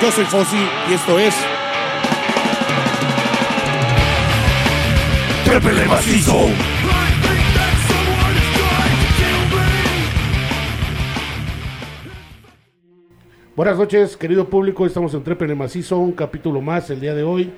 Yo soy Fossi y esto es. Trépele macizo. Buenas noches, querido público. Estamos en Trépele Macizo, un capítulo más el día de hoy.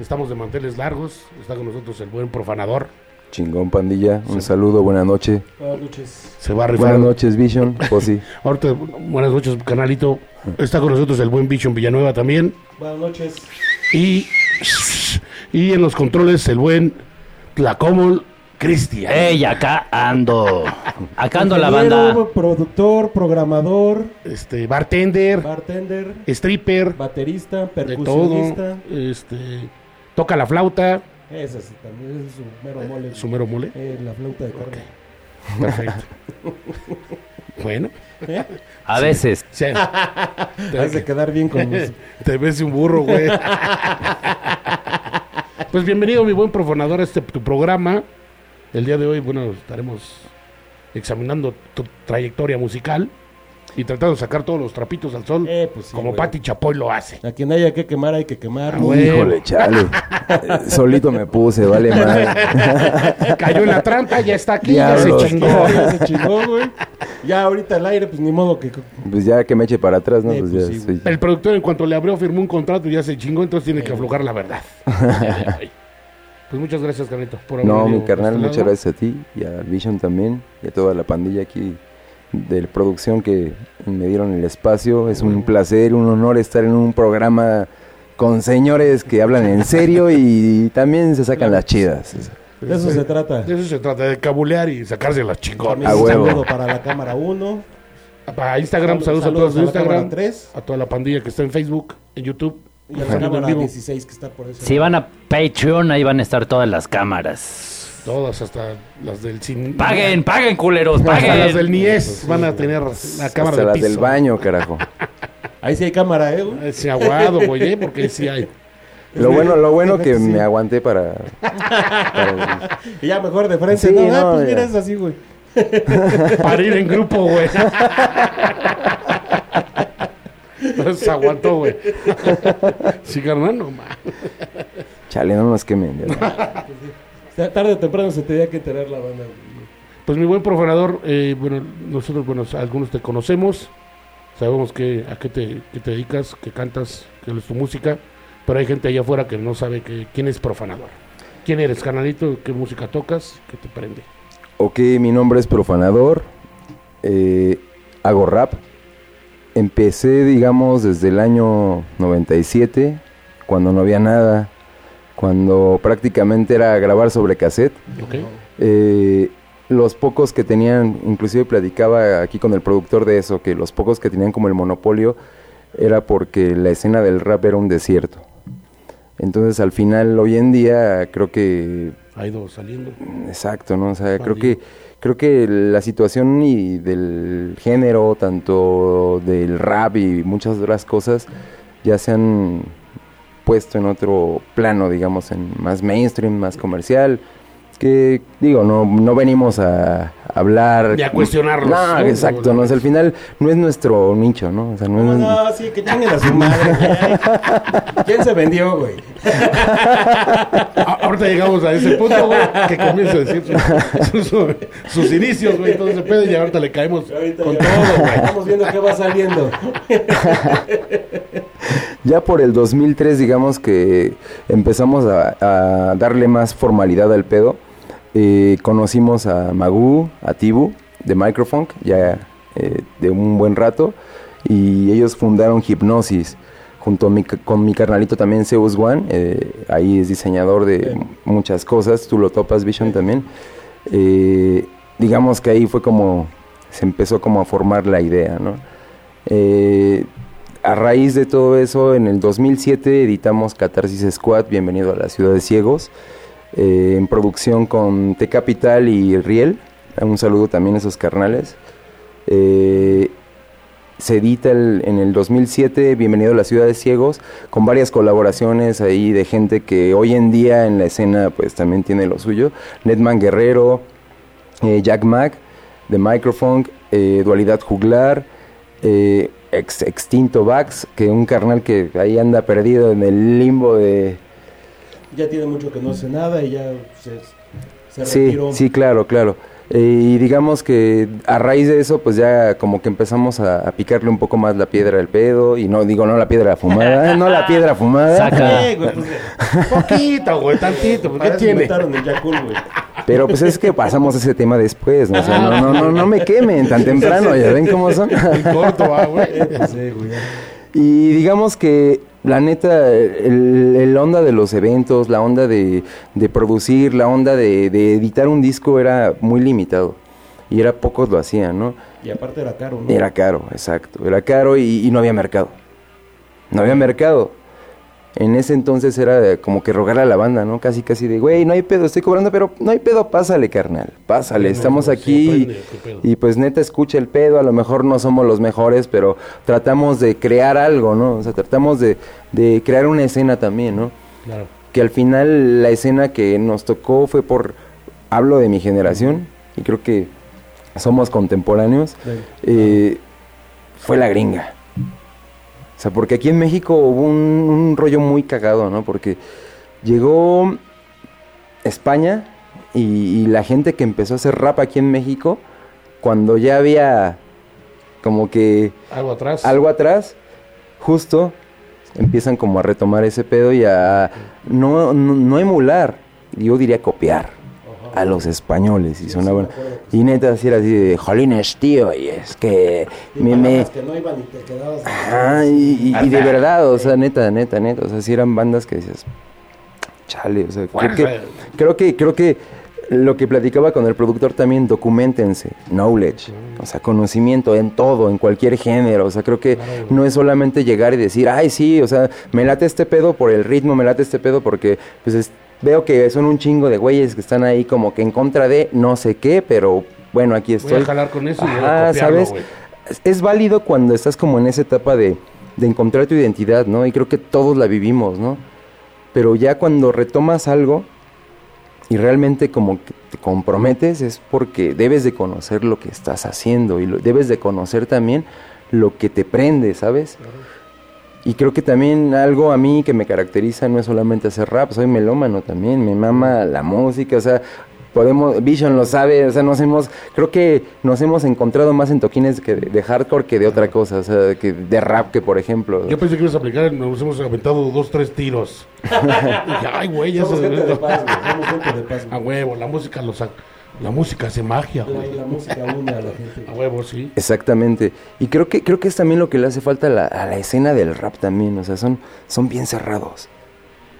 Estamos de manteles largos. Está con nosotros el buen profanador. Chingón pandilla, un saludo, buenas noches. Buenas noches. Se va a rifar. Buenas noches Vision, Fossi. Ahorita, buenas noches, canalito. Está con nosotros el buen Vision Villanueva también. Buenas noches. Y, y en los controles el buen Tlacomol Cristian. ¡Ey, acá ando! Acá ando la banda. Productor, programador, Este, bartender, bartender, stripper, baterista, de todo. percusionista. Este, toca la flauta, Ese sí, también es su mero mole. su mero mole. Eh, la flauta de carne. Perfecto. bueno, A veces. sí. Te hace quedar bien con los... Te ves un burro, güey. pues bienvenido, mi buen profanador, a este tu programa. El día de hoy, bueno, estaremos examinando tu trayectoria musical y tratando de sacar todos los trapitos al sol, Eh, pues sí, como güey. Pati Chapoy lo hace. A quien haya que quemar hay que quemar. Ah, güey. Híjole, chale. Eh, Solito me puse, vale madre. Cayó en la trampa, ya está aquí, ya se chingó. Ya se chingó, güey. Ya ahorita al aire, pues ni modo que... Pues ya que me eche para atrás, ¿no? Eh, Pues pues ya sí, soy- El productor, en cuanto le abrió, firmó un contrato y ya se chingó, entonces tiene que aflojar la verdad. pues muchas gracias, Carlito, por haber No, mi carnal, muchas lado. gracias a ti y a Vision también y a toda la pandilla aquí de la producción que me dieron el espacio. Es un placer, un honor estar en un programa con señores que hablan en serio y también se sacan las chidas. De eso se trata. De eso se trata, de cabulear y sacarse las chingonas. Un saludo para la cámara 1. Para Instagram, saludos, Saludos a todos cámara Instagram, 3 a toda la pandilla que está en Facebook, en YouTube. y a la cámara vivo. 16 que está por eso. Si van a Patreon, ahí van a estar todas las cámaras. Todas, hasta las del cine. Paguen, paguen, culeros, Hasta las paguen. del NIES van a tener la cámara Hasta de las piso. del baño, carajo. Ahí sí hay cámara, ¿eh? güey? Aguado, güey, ¿eh? porque ahí sí hay. Lo bueno, lo bueno que Sí. me aguanté para, para- Y ya mejor de frente. Sí, no, Ah, no, pues mira, es así, güey. Para ir en grupo, güey. No se aguantó, güey. Sí, carnal, no ma. Chale, no nos quemen. ya. Tarde o temprano se tenía que enterar la banda. Pues mi buen profanador, eh, bueno, nosotros, bueno, algunos te conocemos, sabemos que, a qué te, qué te dedicas, que cantas, que es tu música, pero hay gente allá afuera que no sabe que, quién es profanador. ¿Quién eres, carnalito? ¿Qué música tocas? ¿Qué te prende? Ok, mi nombre es Profanador. eh, hago rap. Empecé, digamos, desde el año 97, cuando no había nada, cuando prácticamente era grabar sobre cassette. ¿Ok? Eh, los pocos que tenían, inclusive platicaba aquí con el productor de eso, que los pocos que tenían como el monopolio era porque la escena del rap era un desierto. Entonces al final, hoy en día, creo que Ha ido saliendo. Exacto, ¿no? O sea, creo que creo que la situación y del género, tanto del rap y muchas otras cosas, ya se han puesto en otro plano, digamos, en más mainstream, más comercial. Que digo, no, no venimos a hablar. Ni a cuestionarlos, No, ¿no? exacto, no, o sea, al final no es nuestro nicho, ¿no? O sea, no No, es- no, sí, que chinguen a su madre. ¿Quién se vendió, güey? A- ahorita llegamos a ese punto, güey, que comienza a decir sus, sus- sus inicios, güey, todo ese pedo, y ahorita le caemos Ahorita con ya- todo, güey. Estamos viendo qué va saliendo. Ya por el 2003, digamos que empezamos a, a darle más formalidad al pedo. Eh, conocimos a Magu, a Tibu, de Microfunk, ya eh, de un buen rato. Y ellos fundaron Hipnosis, junto mi, con mi carnalito también, Zeus One. eh, ahí es diseñador de muchas cosas, tú lo topas, Vision también. Digamos que ahí fue como, se empezó como a formar la idea, ¿no? Eh, a raíz de todo eso, en el 2007 editamos Catarsis Squad, Bienvenido a la Ciudad de Ciegos, eh, en producción con T Capital y Riel. Un saludo también a esos carnales. Eh, se edita en el 2007 Bienvenido a la Ciudad de Ciegos, con varias colaboraciones ahí de gente que hoy en día en la escena pues también tiene lo suyo. Netman Guerrero, eh, Jack Mack, Microphone, eh, Dualidad Juglar, Ex- Extinto Vax, que un carnal que ahí anda perdido en el limbo de... Ya tiene mucho que no hace nada y ya se, se Sí, retiró. sí, claro, claro. Eh, y digamos que a raíz de eso, pues ya como que empezamos a, a picarle un poco más la piedra al pedo. Y no digo no la piedra fumada, no la piedra fumada. Saca. Eh, güey, pues, Poquito, güey, tantito. ¿Qué tiene? inventaron el Yakul, güey. Pero pues es que pasamos ese tema después, ¿no? O sea, no, no, no, no me quemen tan temprano, ya ven cómo son. El corto, va, güey. Sí, güey. Y digamos que la neta, el, el onda de los eventos, la onda de, de producir, la onda de, de editar un disco era muy limitado. Y era pocos lo hacían, ¿no? Y aparte era caro, ¿no? Era caro, exacto. Era caro y, y no había mercado. No había mercado. En ese entonces era como que rogar a la banda, ¿no? Casi, casi de, güey, no hay pedo, estoy cobrando, pero no hay pedo, pásale, carnal. Pásale, Sí, estamos no, aquí. sí, y- aprende, pues neta escucha el pedo, a lo mejor no somos los mejores, pero tratamos de crear algo, ¿no? O sea, tratamos de, de crear una escena también, ¿no? Claro. Que al final la escena que nos tocó fue por, hablo de mi generación, y creo que somos contemporáneos, Sí. eh, fue la gringa. O sea, porque aquí en México hubo un, un rollo muy cagado, ¿no? Porque llegó España y, y la gente que empezó a hacer rap aquí en México, cuando ya había como que Algo atrás. algo atrás, justo empiezan como a retomar ese pedo y a no, no, no emular, yo diría copiar a los españoles y sonaban y neta así era así de jolines tío y es que Y me, me- palabras que no iban y te quedabas. Ajá, y, y- y de verdad, o sea, neta, neta, neta, o sea, sí eran bandas que decías, chale, o sea, creo que, creo que, creo que lo que platicaba con el productor también, documentense, knowledge, o sea, conocimiento en todo, en cualquier género, o sea, creo que no es solamente llegar y decir, ay, sí, o sea, me late este pedo por el ritmo, me late este pedo porque, pues, es- veo que son un chingo de güeyes que están ahí como que en contra de no sé qué, pero bueno, aquí Voy estoy. a jalar con eso y voy a Ajá, copiarlo, ¿sabes? Es válido cuando estás como en esa etapa de, de encontrar tu identidad, ¿no? Y creo que todos la vivimos, ¿no? Pero ya cuando retomas algo y realmente como que te comprometes es porque debes de conocer lo que estás haciendo y lo- debes de conocer también lo que te prende, ¿sabes? Y creo que también algo a mí que me caracteriza no es solamente hacer rap, soy melómano también, me mama la música, o sea, podemos, Vision lo sabe, o sea, nos hemos, creo que nos hemos encontrado más en toquines que de, de hardcore que de otra cosa, o sea, que de rap que por ejemplo. Yo pensé que ibas a aplicar, nos hemos aventado dos, tres tiros. Ay, güey, ya Somos se gente de paz, güey. Somos gente de paz, A güey. huevo, la música lo saca. La música hace magia, La, güey. la música une a la gente. A huevo, sí. Exactamente. Y creo que creo que es también lo que le hace falta a la, a la escena del rap también, o sea, son son bien cerrados.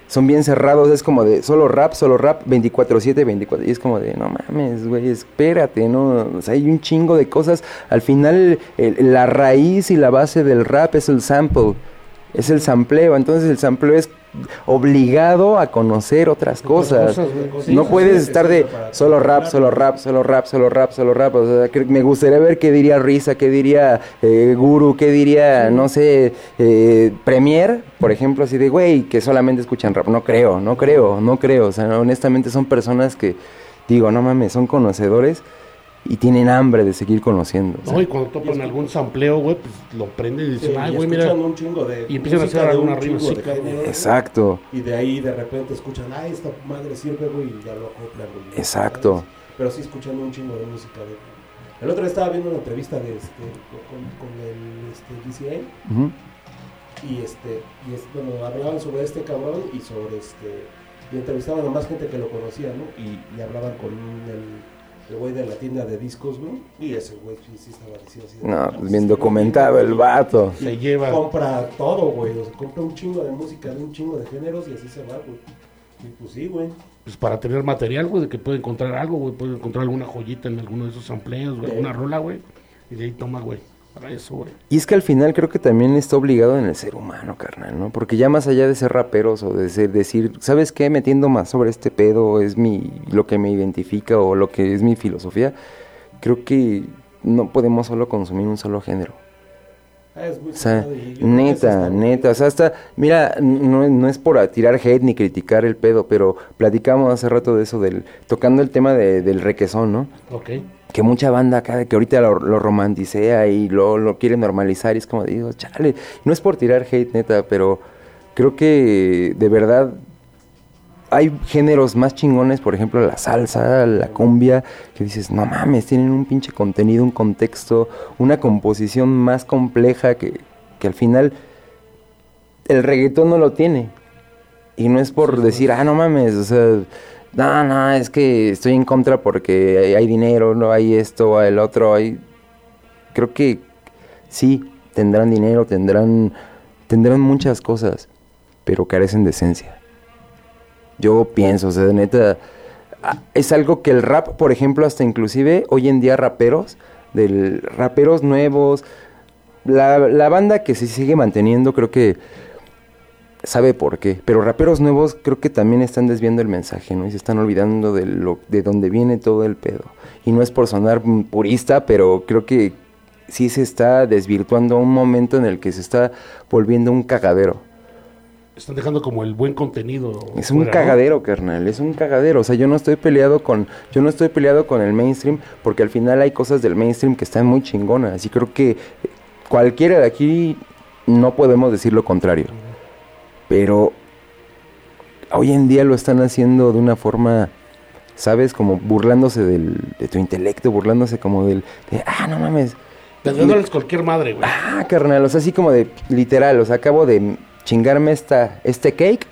Son bien cerrados, es como de solo rap, solo rap 24/7, 24 y es como de no mames, güey, espérate, no, o sea, hay un chingo de cosas. Al final el- la raíz y la base del rap es el sample. Es el sampleo, entonces el sampleo es obligado a conocer otras cosas. cosas, güey. Sí, no sí, puedes sí, estar de solo rap, solo rap, solo rap, solo rap, solo rap, solo rap. O sea, que me gustaría ver qué diría Risa, qué diría eh, Guru, qué diría, no sé, eh, Premier, por ejemplo, así de, güey, que solamente escuchan rap. No creo, no creo, no creo. O sea, honestamente son personas que, digo, no mames, son conocedores y tienen hambre de seguir conociendo. o sea. No, y cuando topan algún sampleo, güey, pues lo prenden y Sí, dicen, ay, y güey, mira. escuchan un chingo de y empiezan a música hacer de alguna un rima Exacto, Y de ahí de repente escuchan, ay, esta madre sirve, güey, y ya lo acoplan, güey. Exacto. ¿sabes? Pero sí escuchan un chingo de música. De... El otro día estaba viendo una entrevista de este, con, con el este, DCA Ujú. y este y es, bueno, hablaban sobre este cabrón y sobre este y entrevistaban a más gente que lo conocía, ¿no? Y, y hablaban con el el güey de la tienda de discos, ¿no? Y ese güey sí, sí estaba diciendo así. de, No, pues, bien documentado el vato. y Se lleva. Compra todo, güey. O sea, compra un chingo de música de un chingo de géneros y así se va, güey. Y pues sí, güey. Pues para tener material, güey, de que puede encontrar algo, güey. Puede encontrar alguna joyita en alguno de esos sampleos, güey, alguna rola, güey. Y de ahí toma, güey. Y es que al final creo que también está obligado en el ser humano, carnal, ¿no? Porque ya más allá de ser raperos o de ser- decir, ¿sabes qué? Metiendo más sobre este pedo es mi lo que me identifica o lo que es mi filosofía, creo que no podemos solo consumir un solo género. Ah, O sea, neta, neta, o sea, hasta, mira, no, no es por tirar hate ni criticar el pedo, pero platicamos hace rato de eso, del tocando el tema de- del requesón, ¿no? Ok. Que mucha banda acá, que ahorita lo, lo romanticea y lo, lo quiere normalizar y es como digo, chale, no es por tirar hate, neta, pero creo que de verdad hay géneros más chingones, por ejemplo, la salsa, la cumbia, que dices, no mames, tienen un pinche contenido, un contexto, una composición más compleja que, que al final el reggaetón no lo tiene. Y no es por decir, ah, no mames, o sea, no, no, es que estoy en contra porque hay, hay dinero, no hay esto, hay el otro, hay... Creo que sí, tendrán dinero, tendrán, tendrán muchas cosas, pero carecen de esencia. Yo pienso, o sea, neta, ah, es algo que el rap, por ejemplo, hasta inclusive hoy en día raperos, del raperos nuevos, la, la banda que se sigue manteniendo creo que sabe por qué, pero raperos nuevos creo que también están desviando el mensaje, ¿no? Y se están olvidando de lo de dónde viene todo el pedo. Y no es por sonar purista, pero creo que sí se está desvirtuando a un momento en el que se está volviendo un cagadero. Están dejando como el buen contenido. Es un cagadero, carnal, es un cagadero. O sea, yo no estoy peleado con, yo no estoy peleado con el mainstream, porque al final hay cosas del mainstream que están muy chingonas. Y creo que cualquiera de aquí no podemos decir lo contrario. Pero hoy en día lo están haciendo de una forma, ¿sabes? Como burlándose del, de tu intelecto, burlándose como del, de, ah, no mames. Dándoles cualquier madre, güey. Ah, carnal, o sea, así como de literal, o sea, acabo de chingarme esta, este cake,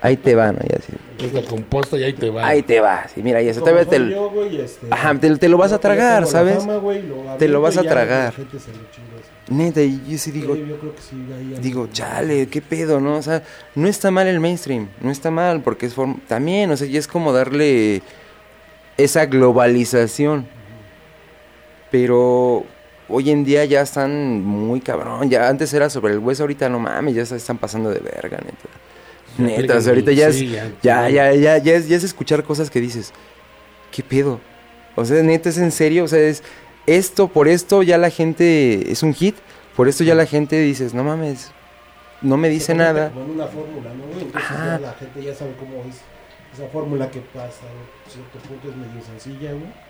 ahí te van, y así. Es la composta y ahí te va. Ahí te vas. Y mira, y eso Como te, soy yo, güey, este, Ajá, te- te lo vas a tragar, ¿sabes? fama, güey, lo Te lo vas a tragar. Neta, y yo sí digo, yo creo que sí, ahí digo, chale, qué pedo, ¿no? O sea, no está mal el mainstream, no está mal, porque es form- también, o sea, y es como darle esa globalización. Pero hoy en día ya están muy cabrón, ya antes era sobre el hueso, ahorita no mames, ya se están pasando de verga, neta. Neta, o sea, ahorita ya es, Sí, ya, ya, ya, ya, ya es, ya es escuchar cosas que dices, ¿qué pedo? O sea, neta, es en serio, o sea, es esto, por esto ya la gente, es un hit, por esto ya la gente dices, no mames, no me dice nada. Como una fórmula, ¿no? güey? Entonces ya la gente ya sabe cómo es esa fórmula que pasa, a cierto punto es medio sencilla, güey.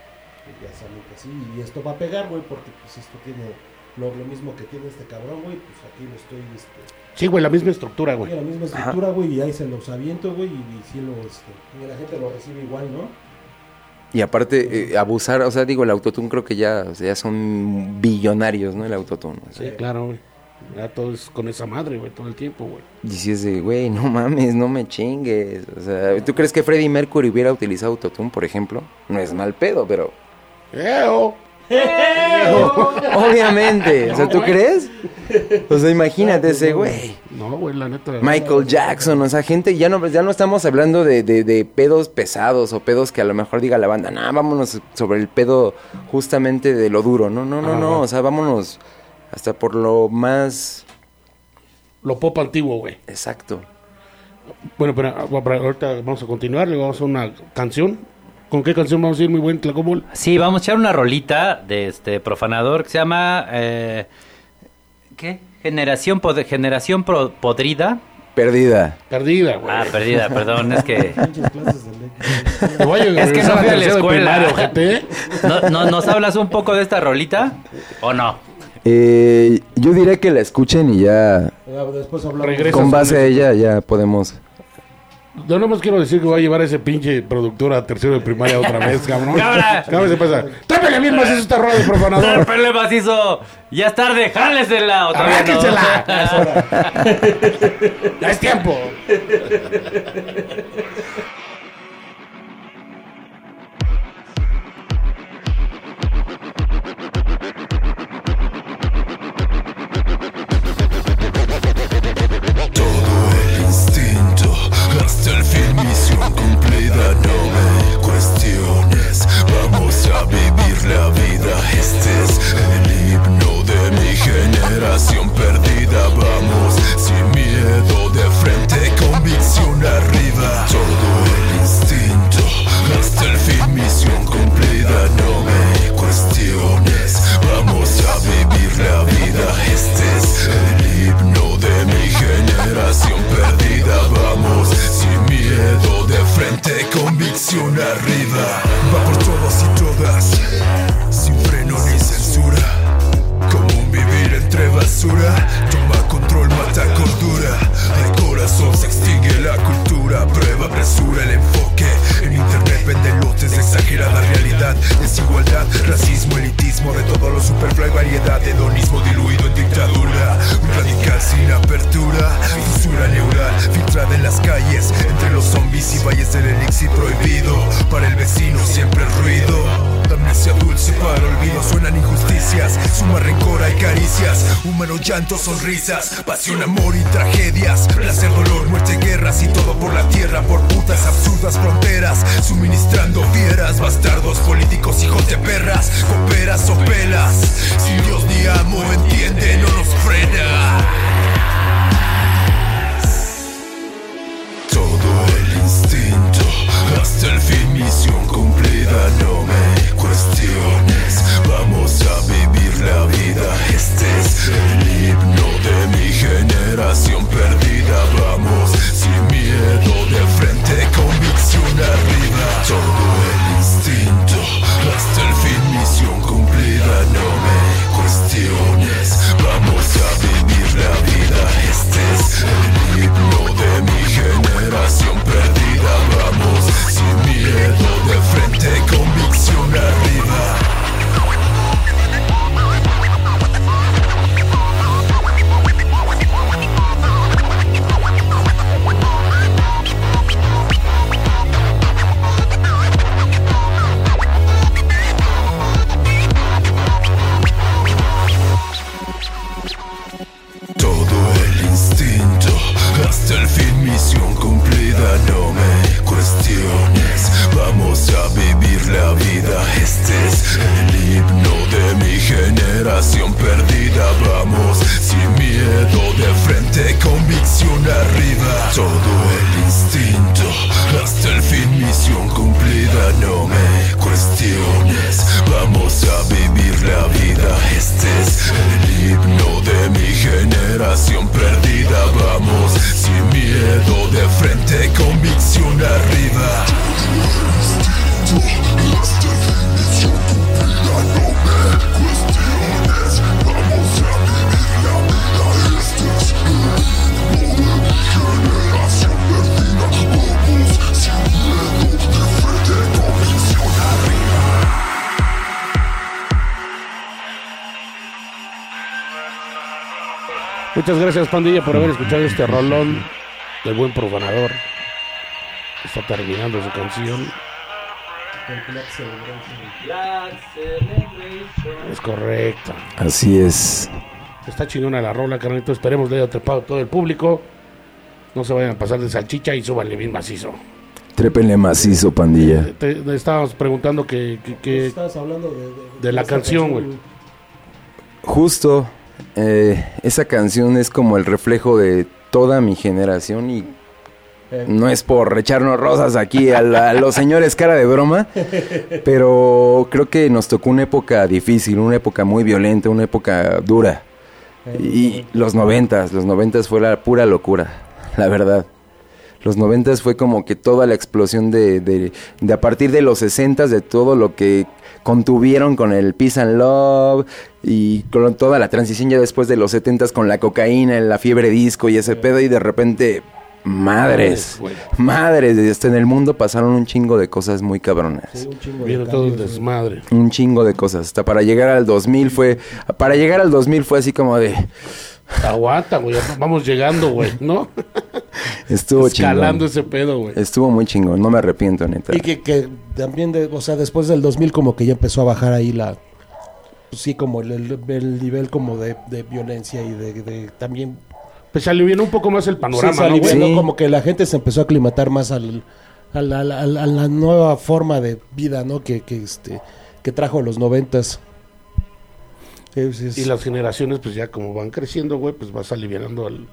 Y ya saben que sí, y esto va a pegar, güey, porque pues esto tiene lo, lo mismo que tiene este cabrón, güey, pues aquí lo estoy, este, Sí, güey, la misma estructura, güey. la misma estructura, güey, y ahí se los aviento, güey, y, y sí lo, este, y la gente lo recibe igual, ¿no? Y aparte, eh, abusar, o sea, digo, el autotune creo que ya, o sea, ya son billonarios, ¿no? El autotune. o sea. Sí, claro, güey. Ya todo es con esa madre, güey, todo el tiempo, güey. Y si es de, güey, no mames, no me chingues. O sea, ¿tú crees que Freddie Mercury hubiera utilizado autotune, por ejemplo? No es mal pedo, pero... ¡Eo! Obviamente, o sea, ¿tú crees? O sea, imagínate ese güey. No, güey, la neta. Michael Jackson, o sea, gente, ya no, ya no estamos hablando de, de- de pedos pesados o pedos que a lo mejor diga la banda, nah, vámonos sobre el pedo justamente de lo duro, no, no, no, Ajá. no, o sea, vámonos hasta por lo más Lo pop antiguo, güey. exacto. Bueno, pero ah, ahorita vamos a continuar, le vamos a una canción. ¿Con qué canción vamos a ir, muy buen Tlacomol? Sí, vamos a echar una rolita de este profanador que se llama eh, ¿qué? Generación pod- Generación Pro- Podrida. Perdida. Perdida, güey. Ah, perdida, perdón, es que Es que no fui a la escuela. ¿No, no, nos hablas un poco de esta rolita o no? Eh, yo diría que la escuchen y ya Después con base a ella ya podemos. Yo no más quiero decir que voy a llevar a ese pinche productor a tercero de primaria otra vez, cabrón. ¡Cámara! Cabrón, se pasa. ¡Trápele bien más esta rola de profanador! Pele macizo, ya es tarde, jálesela otra vez. ¿no? ¡Arránquensela! ¡Ya es tiempo! El fin misión cumplida no me cuestiones vamos a vivir la vida. Este es el himno de mi generación perdida. Vamos sin miedo presión arriba. Va por todos y todas, sin freno ni censura. Como un vivir entre basura, toma control, mata cordura. El corazón se extingue, la cultura prueba, presura el enfoque. En internet vende lotes de exagerada realidad, desigualdad, racismo, elitismo, de todo lo superfluo y variedad, hedonismo diluido en dictadura. Y valles del elixir prohibido. Para el vecino siempre el ruido. Amnesia dulce para olvido. Suenan injusticias Suma rencor hay caricias. Humano llanto, sonrisas. Pasión, amor y tragedias. Placer, dolor, muerte, guerras. Y todo por la tierra Por putas absurdas fronteras. Suministrando fieras Bastardos, políticos, hijos de perras. Coperas o pelas. Sin Dios ni amo Entiende, no nos frena hasta el fin misión cumplida no me cuestiones. Vamos a vivir la vida. Este es el himno de mi generación perdida. Vamos sin miedo de frente convicción arriba. Todo el instinto. Hasta el fin misión cumplida no me cuestiones. Vamos a vivir la vida. Este es el himno de mi generación perdida vamos sin miedo de frente convicción arriba generación perdida, vamos sin miedo de frente, convicción arriba, todo el instinto, hasta el fin misión cumplida, no me cuestiones, vamos a vivir la vida, este es el himno de mi generación perdida, vamos sin miedo de frente, convicción arriba. Muchas gracias, pandilla, por haber escuchado este rolón del buen profanador. Está terminando su canción. Es correcto. Así es. Está chingona la rola, carnalito. Esperemos le haya trepado todo el público. No se vayan a pasar de salchicha y súbanle bien macizo. Trépenle macizo, pandilla. Te, te estábamos preguntando que, que- que- Estabas hablando de, de- de la canción, güey. Justo, eh, esa canción es como el reflejo de toda mi generación y Eh, no es por echarnos rosas aquí a, la- a los señores cara de broma, pero creo que nos tocó una época difícil, una época muy violenta, una época dura. eh, Y los noventas, los noventas fue la pura locura, la verdad. Los noventas fue como que toda la explosión de, de, de a partir de los sesentas, de todo lo que contuvieron con el Peace and Love y con toda la transición ya después de los setentas con la cocaína, la fiebre disco y ese pedo y de repente, madres, madres, hasta en el mundo pasaron un chingo de cosas muy cabronas. sí, un chingo de todo el cambios, desmadre. Un chingo de cosas. Hasta para llegar al 2000 fue... Para llegar al 2000 fue así como de... Aguanta, güey. Vamos llegando, güey, ¿no? Estuvo Escalando chingón. ese pedo, güey. Estuvo muy chingón, no me arrepiento, neta. Y que, que también, de, o sea, después del 2000 como que ya empezó a bajar ahí la... pues sí, como el, el- el nivel como de, de violencia y de, de también... Pues se alivianó un poco más el Sí, panorama, ¿no, güey? alivianó, Sí. como que la gente se empezó a aclimatar más al, al- al- al- a la nueva forma de vida, ¿no? Que, que, este, que trajo los noventas. Es- es- Y las generaciones, pues ya como van creciendo, güey, pues vas aliviando al,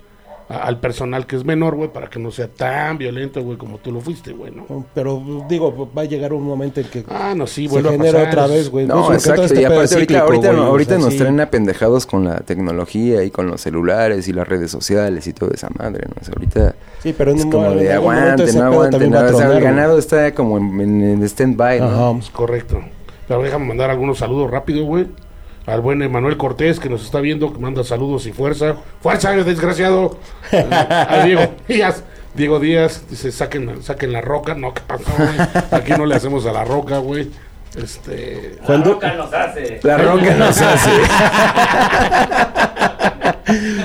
a- al personal que es menor, güey, para que no sea tan violento, güey, como tú lo fuiste, güey, ¿no? Pero digo, va a llegar un momento en que Ah, no, sí, se vuelve a genera otra vez, güey. No, Pues, exacto. este y aparte ahorita, ahorita, o sea, nos sí. traen apendejados con la tecnología y con los celulares y las redes sociales y toda esa madre, ¿no? O sea, ahorita Sí, pero en es un como de aguante, no aguante, a nada. O sea, el tronar, ganado está como en, en- en stand-by, ¿no? Ajá. Es correcto. Pero déjame mandar algunos saludos rápido, güey. Al buen Emanuel Cortés, que nos está viendo, que manda saludos y fuerza. ¡Fuerza, desgraciado! a Diego Díaz. Diego Díaz dice, saquen, saquen la roca. No, ¿qué pasó, güey? Aquí no le hacemos a la roca, güey. Este. Juan La roca nos hace. La roca nos hace.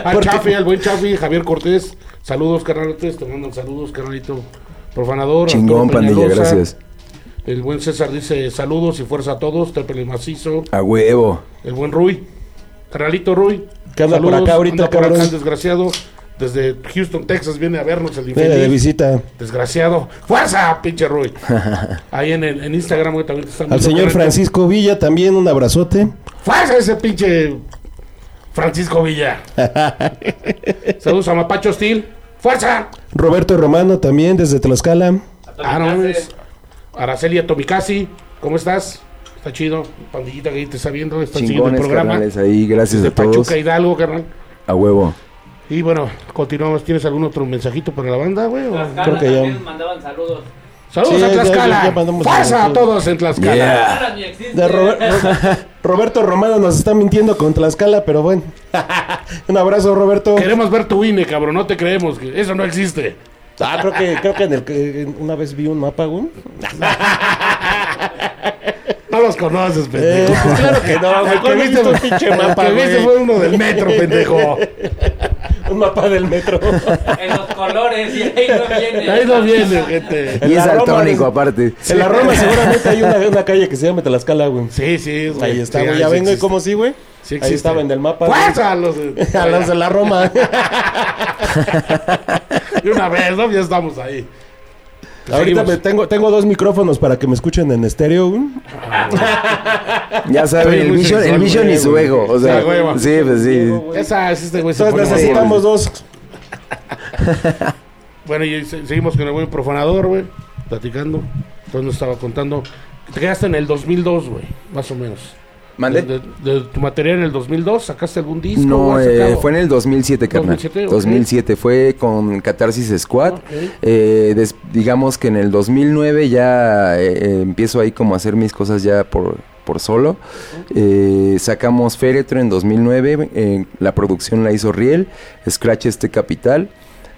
Al Chafi, al buen Chafi, Javier Cortés. Saludos, carnalotes. Te mandan saludos, carnalito. Profanador. Chingón, pandilla, gracias. El buen César dice saludos y fuerza a todos. Tépele macizo. A huevo. El buen Rui. Carnalito Rui. ¿Qué anda por acá ahorita, anda por acá el desgraciado. Desde Houston, Texas, viene a vernos el Viene infeliz. de visita. Desgraciado. ¡Fuerza, pinche Rui! Ahí en, el, en Instagram, güey, también te están Al señor. Francisco Villa también un abrazote. ¡Fuerza ese pinche Francisco Villa! Saludos a Mapacho Steel. ¡Fuerza! Roberto Romano también desde Tlaxcala. Ah, no mames. Araceli Tomicasi, ¿cómo estás? Está chido. Pandillita que ahí te está viendo, está siguiendo el Chingones, programa. ahí. Gracias De a todos. Pachuca Hidalgo, carnal. A huevo. Y bueno, continuamos. ¿Tienes algún otro mensajito para la banda, güey? Creo que ya. también mandaban saludos. Saludos Sí, a ya- Tlaxcala. ¡Fuerza a todos en Tlaxcala! Yeah. De Roberto Romano nos está mintiendo con Tlaxcala, pero bueno. un abrazo, Roberto. Queremos ver tu INE, cabrón. No te creemos. que Eso no existe. Ah, creo que, creo que en el que en- una vez vi un mapa, güey. No los conoces, Eh, pendejo. pues claro que no, güey. ¿Cuál viste, un pinche mapa, que viste fue uno del metro, pendejo. Un mapa del metro. En los colores y ahí no viene. Ahí no viene, gente. En Y es la Roma, altónico, aparte. En la Roma seguramente hay una, una calle que se llama Tlaxcala, güey. Sí, sí, güey. Ahí está, Sí, güey. ahí Ya sí vengo y como sí, güey. Sí Ahí estaba en el mapa. ¡Fuerza! a Los de, A los de la Roma. De una vez, ¿no? Ya estamos ahí. Ahorita me tengo, tengo dos micrófonos para que me escuchen en estéreo, güey. Ya saben, el Vision, el Vision y güey, su güey. ego. O sea, Sí, pues sí. Esa es este güey. se Entonces pone necesitamos dos. Bueno, y se- seguimos con el buen profanador, güey. Platicando. Entonces nos estaba contando. Te quedaste en el 2002, güey. Más o menos. ¿Mande? De, de- de tu material en el 2002, ¿sacaste algún disco? No, ¿Has eh, fue en el 2007, carnal. 2007, ok. 2007, fue con Catarsis Squad. Eh, des- digamos que en el 2009 ya eh, empiezo ahí como a hacer mis cosas ya por, por solo. Sacamos Féretro en 2009, eh, la producción la hizo Riel, Scratch este Capital.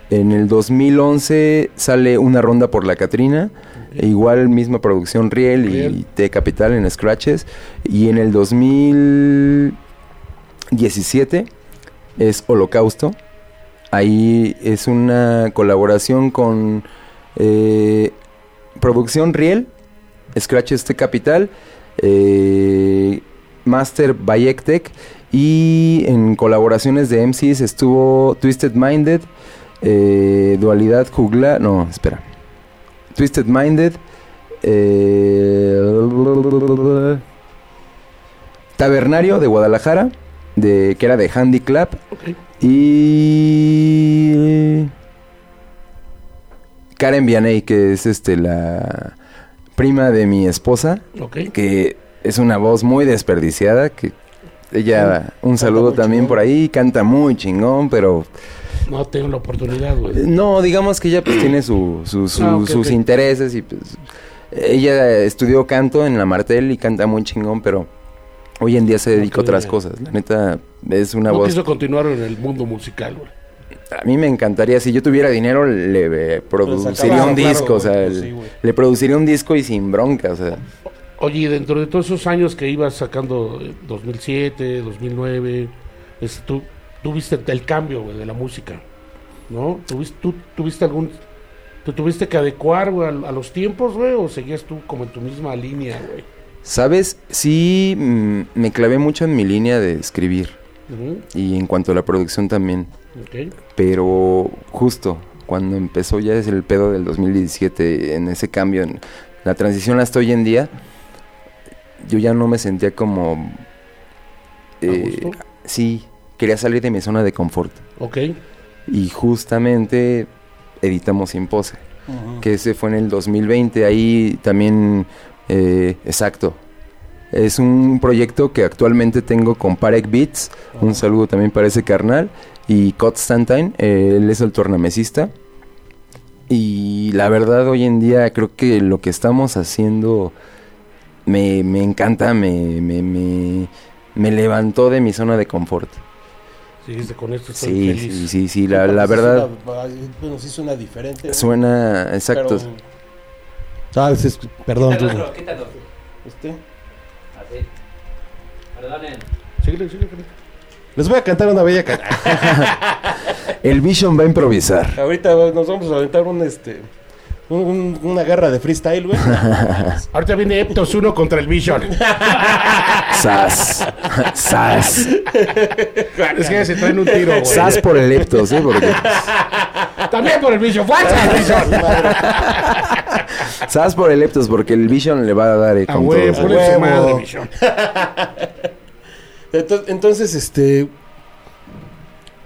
En el 2011 sale una ronda por la Catrina, e igual misma producción Riel y. T Capital en Scratches. Y en el 2017 es Holocausto. Ahí es una colaboración con eh, Producción Riel, Scratch este Capital, eh, Master Bayectec y en colaboraciones de MCs estuvo Twisted Minded, eh, Dualidad Jugla, no, espera, Twisted Minded, eh, Tabernario de Guadalajara, de, que era de Handy Club, y Karen Vianey, que es este la prima de mi esposa, que es una voz muy desperdiciada, que ella, un saludo también chingón. por ahí, canta muy chingón, pero No tengo la oportunidad, güey. no, digamos que ella pues tiene su, su- su- Ah, sus intereses y pues ella estudió canto en la Martel y canta muy chingón, pero hoy en día se dedica a otras cosas. La neta es una No voz quiso continuar en el mundo musical, güey. A mí me encantaría, si yo tuviera dinero, le eh, produciría Claro, un claro, disco, o sea, pues sí, le produciría un disco y sin bronca, o sea. Oye, dentro de todos esos años que ibas sacando, eh, 2007, 2009, es, tú tuviste el cambio, güey, de la música, ¿no? ¿Tuviste, tú, ¿Tuviste algún... ¿Te tuviste que adecuar, güey, a, a los tiempos, güey? ¿O seguías tú como en tu misma línea, güey? ¿Sabes? Sí, mm, me clavé mucho en mi línea de escribir y en cuanto a la producción también, pero justo cuando empezó ya es el pedo del 2017, en ese cambio, en la transición hasta hoy en día, yo ya no me sentía como... eh, sí, quería salir de mi zona de confort. Ok. Y justamente editamos Sin Pose, que ese fue en el 2020. Ahí también, eh, exacto. Es un proyecto que actualmente tengo con Parek Beats. Un saludo también para ese carnal. Y Constantine, eh, él es el tornamesista. Y la verdad, hoy en día creo que lo que estamos haciendo me, me encanta, me, me, me, me levantó de mi zona de confort. Seguiste con esto, estoy Sí, feliz. sí, sí, sí, la, la Sí verdad suena- bueno, sí suena diferente. ¿no? suena exacto. Pero- Ah, es- es- perdón. Quítalo, quítalo. Este. Así. Perdonen. Síguele, síguele. Les voy a cantar una bella canción. El Vision va a improvisar. Ahorita nos vamos a aventar un este. Un- un- una guerra de freestyle, güey. Ahorita viene Eptos 1 contra el Vision. Sas. Sas. es que se traen un tiro, güey. Sas por el Leptos, ¿eh? Porque... También por el Vision. ¡Fuerza, el Vision! Sas por el Leptos, porque el Vision le va a dar eh, A con huevo, todo. ponle su huevo. madre, Vision. Entonces, entonces, este.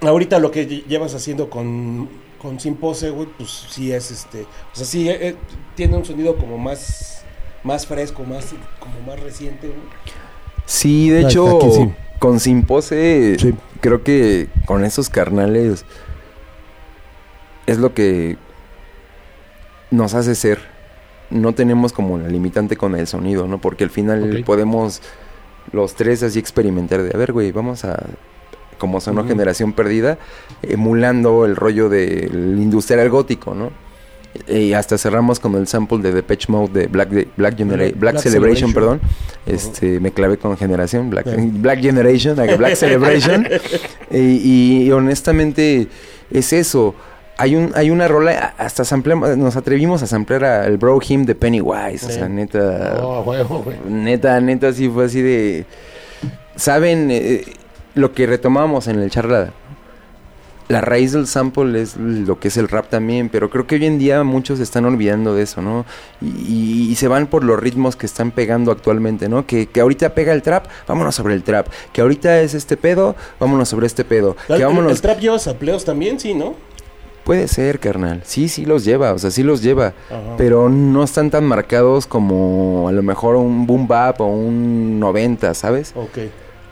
Ahorita lo que lle- llevas haciendo con, con Sin Pose, güey, pues sí es este. O sea, sí eh, eh, tiene un sonido como más. Más fresco, más como más reciente, güey. Sí, de Aquí hecho, sí. con Sin Pose, Sí. creo que con esos carnales es lo que nos hace ser. No tenemos como la limitante con el sonido, ¿no? Porque al final podemos los tres así experimentar de, a ver, güey, vamos a, como sonó Ujú. Generación Perdida, emulando el rollo del industrial gótico, ¿no? Y hasta cerramos con el sample de Depeche Mode de Black, de- Black, Genera- Black- Celebration, Celebration. perdón. Este, me clavé con Generación, Black, Generation, Black Celebration. y, y honestamente es eso. Hay un hay una rola, hasta sampleamos- nos atrevimos a samplear al Bro Him de Pennywise. O sea, neta, Oh, huevo, güey. neta, neta, sí fue así de... ¿Saben eh, lo que retomamos en el charla? La raíz del sample es lo que es el rap también, pero creo que hoy en día muchos están olvidando de eso, ¿no? Y, y- y se van por los ritmos que están pegando actualmente, ¿no? Que, que ahorita pega el trap, vámonos sobre el trap. Que ahorita es este pedo, vámonos sobre este pedo. El, Que el- trap lleva sapleos también, sí, ¿no? Puede ser, carnal. Sí, sí los lleva, o sea, sí los lleva. Ajá. Pero no están tan marcados como a lo mejor un boom bap o un 90, ¿sabes? Ok.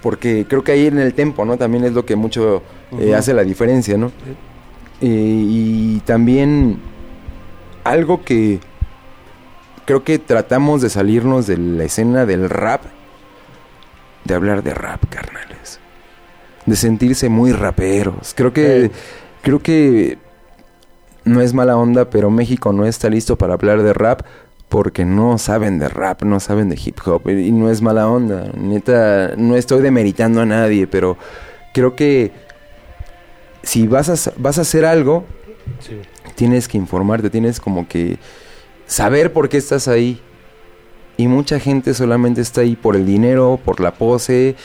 Porque creo que ahí en el tempo, ¿no? También es lo que mucho eh, hace la diferencia, ¿no? Eh, y también algo que creo que tratamos de salirnos de la escena del rap, de hablar de rap, carnales. De sentirse muy raperos. Creo que, creo que no es mala onda, pero México no está listo para hablar de rap porque no saben de rap, no saben de hip hop y no es mala onda. Neta, no estoy demeritando a nadie, pero creo que si vas a, vas a hacer algo, Sí. tienes que informarte, tienes como que saber por qué estás ahí. Y mucha gente solamente está ahí por el dinero, por la pose.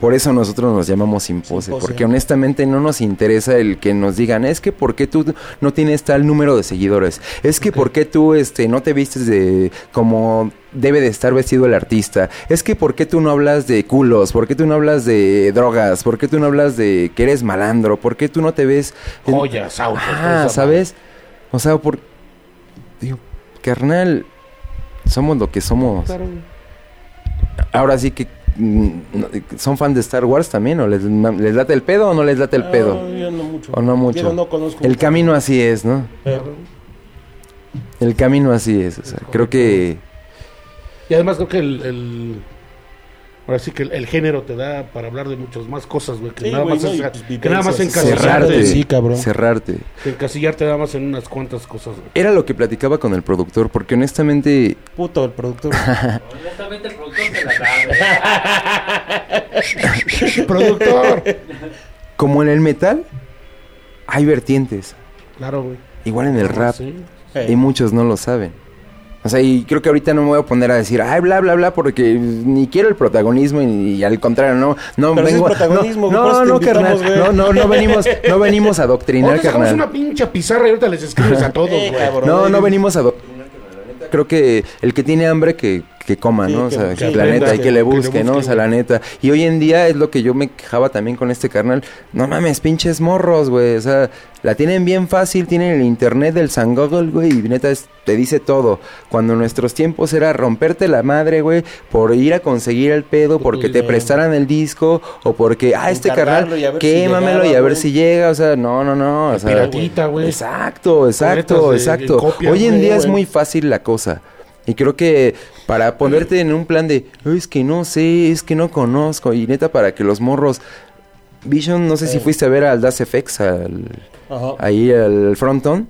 Por eso nosotros nos llamamos sin pose, pose. porque honestamente no nos interesa el que nos digan, es que por qué tú no tienes tal número de seguidores, es que por qué tú este no te vistes de como debe de estar vestido el artista, es que por qué tú no hablas de culos, por qué tú no hablas de drogas, por qué tú no hablas de que eres malandro, por qué tú no te ves en- Joyas, autos. Ah, ¿sabes? O sea, por... Digo, carnal, somos lo que somos. Ahora sí que... ¿Son fan de Star Wars también? ¿O les, les late el pedo o no les late el pedo? Ah, yo no mucho. O no mucho. Yo no conozco. El camino así es, ¿no? El camino así es. O sea, creo que... Y además creo que el, el- ahora sí que el, el género te da para hablar de muchas más cosas, güey, que, Sí, nada güey, más ¿no? es- Y, pues, que nada más vivencias, encasillarte, Cerrarte. Sí, cabrón. Cerrarte. encasillarte nada más en unas cuantas cosas. güey. Era lo que platicaba con el productor, porque honestamente... Puto el productor. Honestamente, el productor se la sabe. Productor. Como en el metal, hay vertientes. claro, güey. Igual en el rap. Sí. Eh, Y muchos no lo saben. O sea, y creo que ahorita no me voy a poner a decir, ay, bla, bla, bla, porque ni quiero el protagonismo y, y al contrario, no, no Pero vengo. es protagonismo, no, güey, no, no, te carnal. invitamos, No, güey. no, no venimos, no venimos a adoctrinar, sacamos carnal. una pinche pizarra y ahorita les escribes a todos, eh, güey. No, no venimos a adoctrinar, carnal. Creo que el que tiene hambre que, que coma, Sí, ¿no? O sea, que que la aprenda, neta, y que- que le que le busque, ¿no? O sea, la neta. Y hoy en día es lo que yo me quejaba también con este carnal. No mames, pinches morros, güey. O sea, la tienen bien fácil, tienen el internet del San Google, güey, y neta es- te dice todo. Cuando en nuestros tiempos era romperte la madre, güey, por ir a conseguir el pedo, porque te prestaran el disco, o porque, ah, este carnal, quémamelo y a ver si llega. O sea, no, no, no. O sea, piratita, güey. Exacto, exacto, exacto. Hoy en día es muy fácil la cosa. Y creo que para ponerte en un plan de, "Ay, es que no sé, es que no conozco, y neta para que los morros... Vision, no sé si Eh. fuiste a ver al Das FX, al, Ajá. ahí al frontón.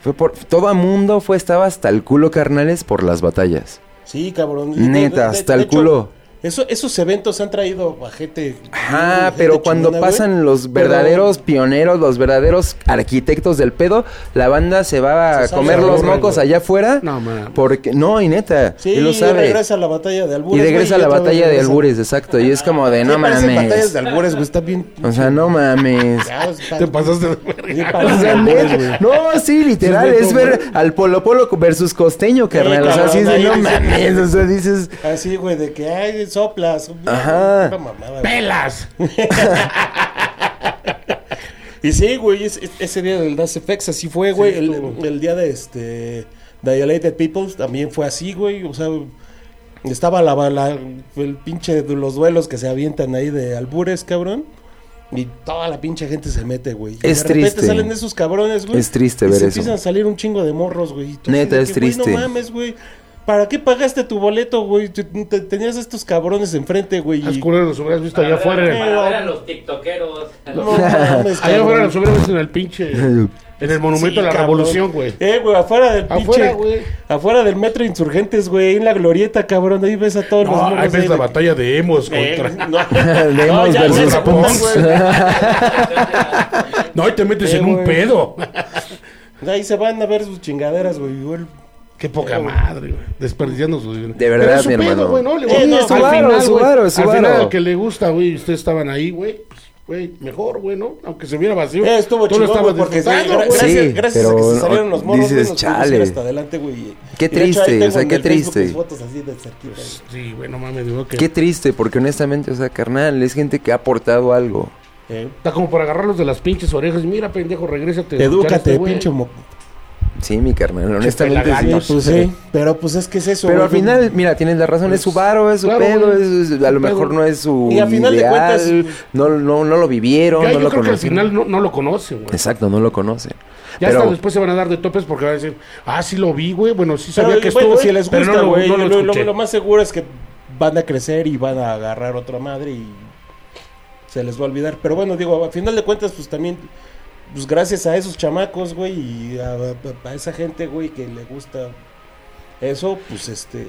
Fue por, todo mundo fue, estaba hasta el culo carnales por las batallas. Sí, cabrón. De- Neta, de- hasta de el hecho, culo. Eso, esos eventos han traído a gente. Ajá, gente pero cuando güey. pasan los Pero- verdaderos pioneros, los verdaderos arquitectos del pedo, la banda se va a Se comer los mocos güey. allá afuera. No, man. Porque, no, y neta, Sí, y lo y sabe. regresa a la batalla de Y albures. regresa a la batalla de albures, exacto. Y es como de, no parecen batallas mames. de albures, güey, está bien. O sea, no mames. Ya, está- Te pasaste de verga. O sea, no, sí, literal, Sí, es ver al Polo Polo versus Costeño, carnal. o sea, cabrón, sí es de, no mames, o sea, dices, Así, güey, de que, ay, soplas. Ajá. Una mamada, güey. ¡Pelas! Y sí, güey, es- es- ese día del Das FX así fue, güey. Sí, el, día de este Dilated Peoples también fue así, güey. O sea, estaba la, la- el pinche de los duelos que se avientan ahí de albures, cabrón. Y toda la pinche gente se mete, güey. Y Es de repente triste. salen esos cabrones, güey. Es triste y ver se eso. empiezan a salir un chingo de morros, güey. Neta, es que, güey, triste. No mames, güey. ¿Para qué pagaste tu boleto, güey? Te- te- tenías estos cabrones enfrente, güey. Las y- culeros los hubieras visto allá afuera. a los tiktokeros. No mames, Allá afuera los hubieras visto en el pinche. En el monumento Sí, a la cabrón. revolución, güey. Eh, güey, afuera del pinche. Afuera, del metro Insurgentes, güey, en la glorieta, cabrón. Ahí ves a todos los No, ahí ves ahí la de- batalla de emos Eh, contra. no. Demos ya, versus punks. güey. No, y te metes Eh, en un pedo. Ahí se van a ver sus chingaderas, güey. Qué poca madre, güey. Desperdiciando su dinero. De verdad, Pero mi pedo, hermano. güey, ¿no? Le gusta. no, al final, Al final, al que le gusta, güey, ustedes estaban ahí, güey, pues, güey, mejor, güey, ¿no? Aunque se viera vacío. Eh, estuvo estabas güey, porque sí, gracias, Sí, gracias a pero que se salieron los morros, dices, chale. hasta adelante, güey. Qué hecho, triste, o sea, qué triste. mis fotos así de cerquita. Sí, güey, no mames, digo que... Qué triste, porque honestamente, o sea, carnal, es gente que ha aportado algo. Eh, Está como para agarrarlos de las pinches orejas. y Mira, pendejo, regrésate. Edúcate, este pinche mo... Sí, mi carnal, honestamente sí. pues sí, pero pues es que es eso. Pero al final, mira, tienes la razón, es su varo, es su Claro, pedo, güey. es- es- a lo mejor pedo. no es su Y a final de ideal, cuentas- no, no, no lo vivieron, Ya, no yo lo creo que al conocen. final no, no lo conocen, güey. Exacto, no lo conocen. Ya Pero hasta después se van a dar de topes porque van a decir, ah, sí lo vi, güey. Bueno, sí Pero, sabía que bueno, estuvo, si les pero gusta, no lo, güey, no lo lo, lo- escuché. lo más seguro es que van a crecer y van a agarrar otra madre y se les va a olvidar. Pero bueno, digo, a final de cuentas, pues también, pues gracias a esos chamacos, güey, y a, a- a esa gente, güey, que le gusta eso, pues este,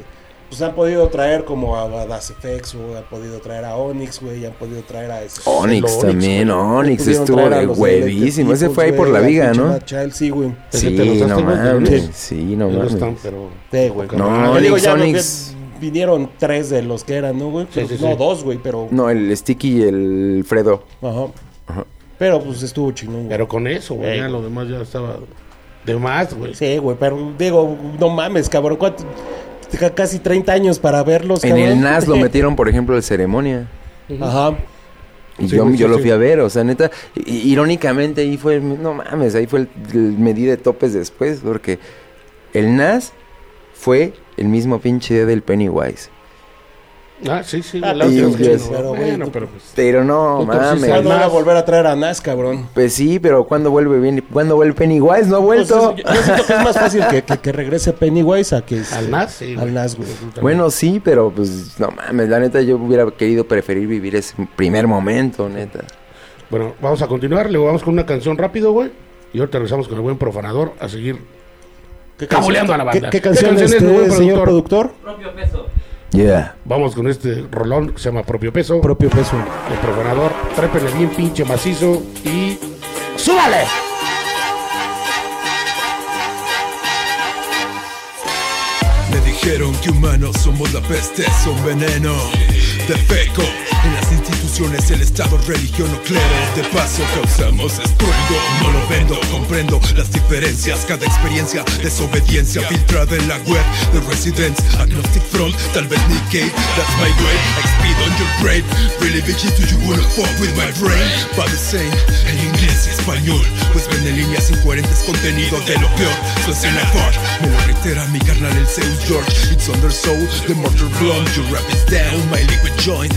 pues han podido traer como a, a Das FX, o han podido traer a Onyx, güey, han podido traer a ese. Onix, también, güey. Onix Pudieron estuvo de huevísimo. Ese fue ahí por la güey, viga, ¿no? Child, sí, güey. Sí, te lo no güey, mames. sí. No mames. están, pero... Sí, güey. No, ya no- Onix. vinieron tres de los que eran, ¿no, güey? Sí, no, sí. dos, güey, pero... No, el Sticky y el Fredo. Ajá. Ajá. Pero pues estuvo chingón. Pero con eso, güey, ya lo demás ya estaba de más, güey. Sí, güey, pero digo, no mames, cabrón, ¿cuánto? Ca- Casi 30 años para verlos, En cabrón. el NAS lo metieron, por ejemplo, el ceremonia. Ajá. Y Sí, yo, yo sí, lo fui a ver, o sea, neta, i- irónicamente ahí fue, el- no mames, ahí fue el, el medí de topes después, porque el NAS fue el mismo pinche día del Pennywise. Ah, sí, sí. Ah, sí, sí, sí. pero bueno, pero pues... Pero no, mames. al ¿Cuándo van a volver a traer a Nas, cabrón? Pues sí, pero ¿cuándo vuelve bien? ¿Cuándo vuelve Pennywise? ¿No ha Pues, vuelto? yo, yo siento que es más fácil que, que, que regrese Pennywise a que... Al NAS, sí. Al Nas, güey. bueno, sí, pero pues no mames, la neta yo hubiera querido preferir vivir ese primer momento, neta. Bueno, vamos a continuar. Luego vamos con una canción rápido, güey. Y ahorita regresamos con el buen profanador a seguir ¿Qué cabuleando a la ¿Qué, banda. qué canción ¿Qué es canción es, este, señor productor? productor? Propio peso. Yeah. Vamos con este rolón que se llama Propio Peso. Propio peso. el profanador. Trépele bien pinche macizo y... ¡Súbale! Me dijeron que humanos somos la peste, son veneno. Defeco en las instituciones, el Estado, religión o clero. De paso causamos estruendo, no lo vendo, comprendo las diferencias. Cada experiencia, desobediencia filtrada en la web de Residents, Agnostic Front, tal vez Cave, that's my way. I speed on your brain, really bitchy, do you wanna fuck with my brain? But the same, en inglés y español, pues ven en líneas incoherentes contenido de lo peor. So it's in me lo reitera mi carnal el Seu George. It's on their soul, the mortar blonde, your rap is down, my liquid joint.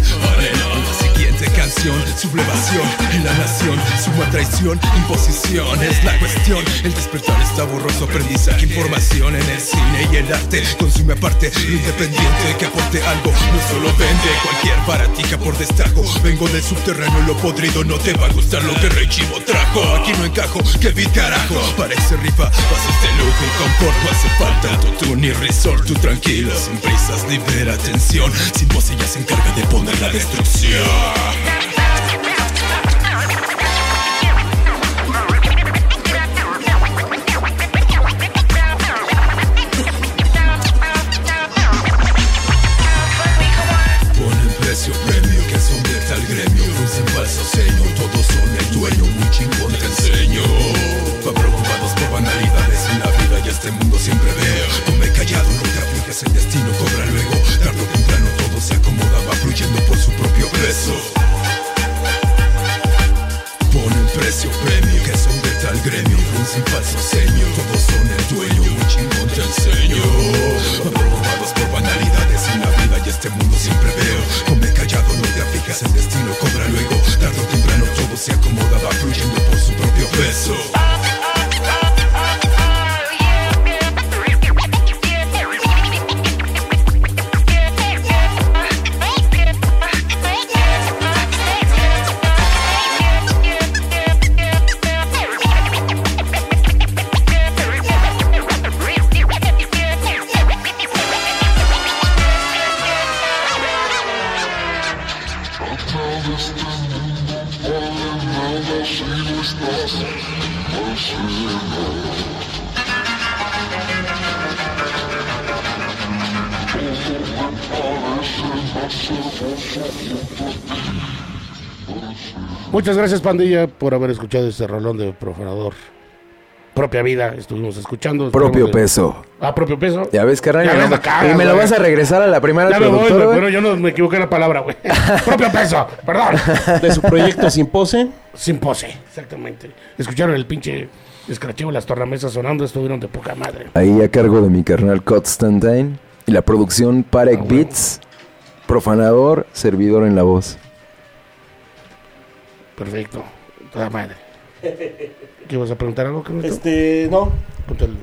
On and on, la siguiente canción, sublevación en la nación, suma traición, imposición es la cuestión. El despertar está borroso, aprendizaje, información en el cine y el arte. Consume aparte, independiente que aporte algo, no solo vende cualquier para ti música por destajo. Vengo del subterráneo, lo podrido no te va a gustar lo que Rey Chivo trajo. Aquí no encajo, que beat carajo. Parece rifa, pases de lujo y confort. No hace falta autotune ni resort. Tú tranquilo, sin prisas, libera tensión. Sin voz ella se encarga de poner la destrucción. Ponen precio premio que son de tal gremio Lucen falso seño, todos son el dueño Muy chingón te enseño. Va preocupados por banalidades en la vida y este mundo siempre veo. Come callado, no te afliges, el destino cobra luego Ponen precio premio que son de tal gremio. Lucen falso seño, todos son el dueño. Muy chingón te enseño Va preocupados por banalidades en la vida y este mundo siempre veo. Come callado, no te aflijas, el destino cobra luego. Tarde o temprano todo se acomoda, va fluyendo por su propio peso Muchas gracias, pandilla, por haber escuchado este rolón de profanador. Propia vida, estuvimos escuchando. Propio de- peso. Ah, propio peso. Ya ves, carnal. Ya y ves, me- la cagas, y me lo vas a regresar a la primera Ya me voy, pero yo no me equivoqué en la palabra, güey. propio peso, perdón. De su proyecto Sin Pose. Sin pose, exactamente. Escucharon el pinche escracheo, las tornamesas sonando, estuvieron de poca madre. Ahí a cargo de mi carnal Constantine. Y la producción Parek Beats. Profanador, servidor en la voz. Perfecto, toda madre. ¿Qué vas a preguntar algo, que Este, no. El-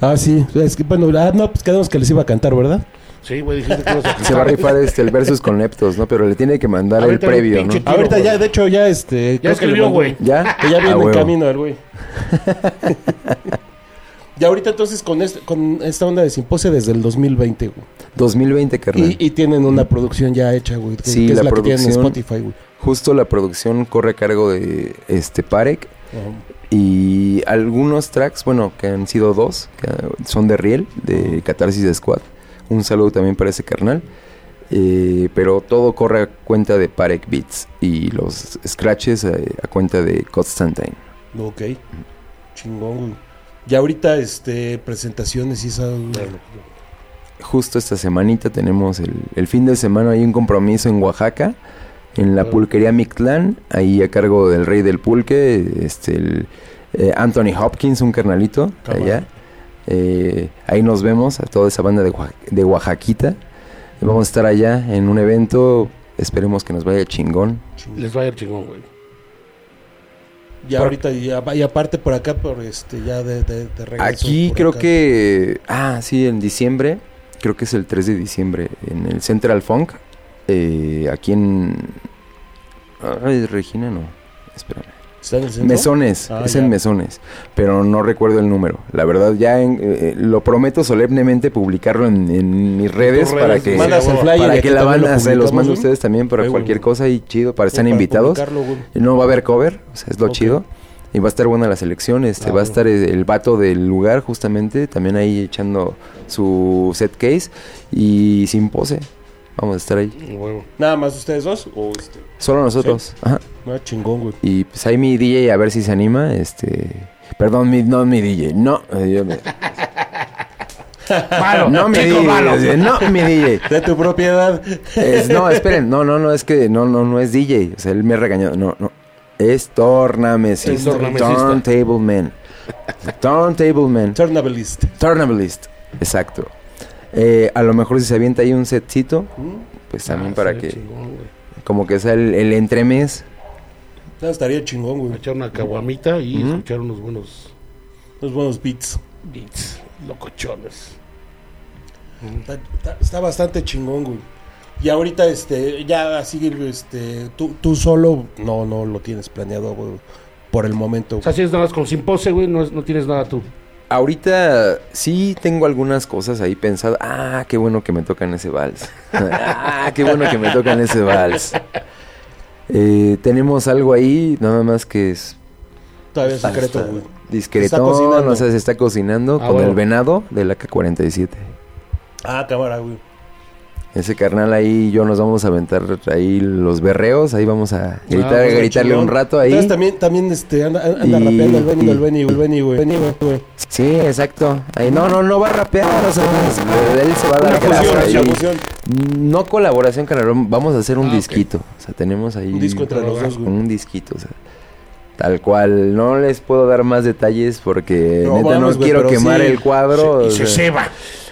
Ah, sí. Es que, bueno, ah, no, pues quedamos que les iba a cantar, ¿verdad? Sí, güey, dijiste que a Se va a rifar este, el versus con Leptos, ¿no? Pero le tiene que mandar el Ahorita previo, ¿no? Tiro, Ahorita ya, de hecho, ya este. Ya creo que le escribió, güey. ¿Ya? Que ya viene Ah, en camino el güey. y ahorita entonces con, este, con esta onda de Simpose desde el 2020, güey. 2020, carnal. Y, y tienen una producción ya hecha, güey. Que, Sí, que es la la, que tienen en Spotify, güey. Justo la producción corre a cargo de este Parek. Ajá. Y algunos tracks, bueno, que han sido dos, que son de Riel, de Catarsis Squad. Un saludo también para ese carnal. Eh, pero todo corre a cuenta de Parek Beats y los scratches eh, a cuenta de Constantine. Ok. Chingón, güey. Y ahorita, este, presentaciones y esa... Justo esta semanita tenemos el, el fin de semana hay un compromiso en Oaxaca, en la pulquería Mictlán, ahí a cargo del rey del pulque, este, el, eh, Anthony Hopkins, un carnalito Cámara. allá. Eh, ahí nos vemos a toda esa banda de, de Oaxaquita. Vamos a estar allá en un evento, esperemos que nos vaya chingón. Les va a ir chingón, güey. Y ahorita, y, y aparte por acá, por este, ya de, de, de regreso. Aquí creo acá. que, ah, sí, en diciembre, creo que es el 3 de diciembre, en el Central Funk, eh, aquí en... Ay, Regina, no, espérame. ¿Está en el centro? Mesones, Ah, es ya. en Mesones, pero no recuerdo el número. La verdad, ya en- eh, lo prometo solemnemente publicarlo en, en mis redes, redes, para que, Mandas el flyer y para que la banda se los mande a ustedes también para cualquier cosa y chido, para para invitados. No va a haber cover, o sea, es lo chido. Y va a estar buena la selección, este, Ah, va a estar el, el vato del lugar justamente, también ahí echando su set case y sin pose. Vamos a estar ahí. Nada más ustedes dos o este. Solo nosotros. Ajá. No, chingón, güey. Y pues ahí mi DJ a ver si se anima, este... Perdón, mi, no mi DJ, no. eh, yo me- Malo, no mi DJ, malo. no mi DJ. De tu propiedad. Es- no, esperen, no, no, no, es que no, no, no es DJ. O sea, él me regañó. No, no. Es tornamesista. Es tornamesista. Turntable man. Turntable man. Turnableist. Turntablist. Exacto. Eh, a lo mejor si se avienta ahí un setcito, pues también Ah, para que, chingón, güey. como que sea el, el entremés. No, estaría chingón, güey. Echar una caguamita y escuchar unos buenos Los buenos beats. beats locochones. Está, está- está bastante chingón, güey. Y ahorita, este, ya así, este, tú, tú solo, no, no lo tienes planeado, güey, por el momento. O sea, si es nada más con Simpose, güey, no, es- no tienes nada tú. Ahorita sí tengo algunas cosas ahí pensadas. Ah, qué bueno que me tocan ese vals. ah, qué bueno que me tocan ese vals. Eh, tenemos algo ahí, nada más que es Todavía es secreto, güey. cocinando. o sea, se está cocinando Ah, con bueno. el venado del AK-47. Ah, cámara, güey. Ese carnal ahí, yo nos vamos a aventar ahí los berreos, ahí vamos a gritar, pues, a gritarle Chingón. un rato ahí. Entonces también, también este, anda, anda Y- rapeando el Benny, y- el Benny, el Benny, güey. Güey. Sí, exacto. Ahí no, no, no va a rapear, o sea, él se va a dar grasa. No colaboración, carnal, vamos a hacer un Ah, disquito. O sea, tenemos ahí Un disco entre los dos, güey. un disquito, o sea, tal cual. No les puedo dar más detalles porque No neta quiero quemar sí. el cuadro. y o se sea, ceba.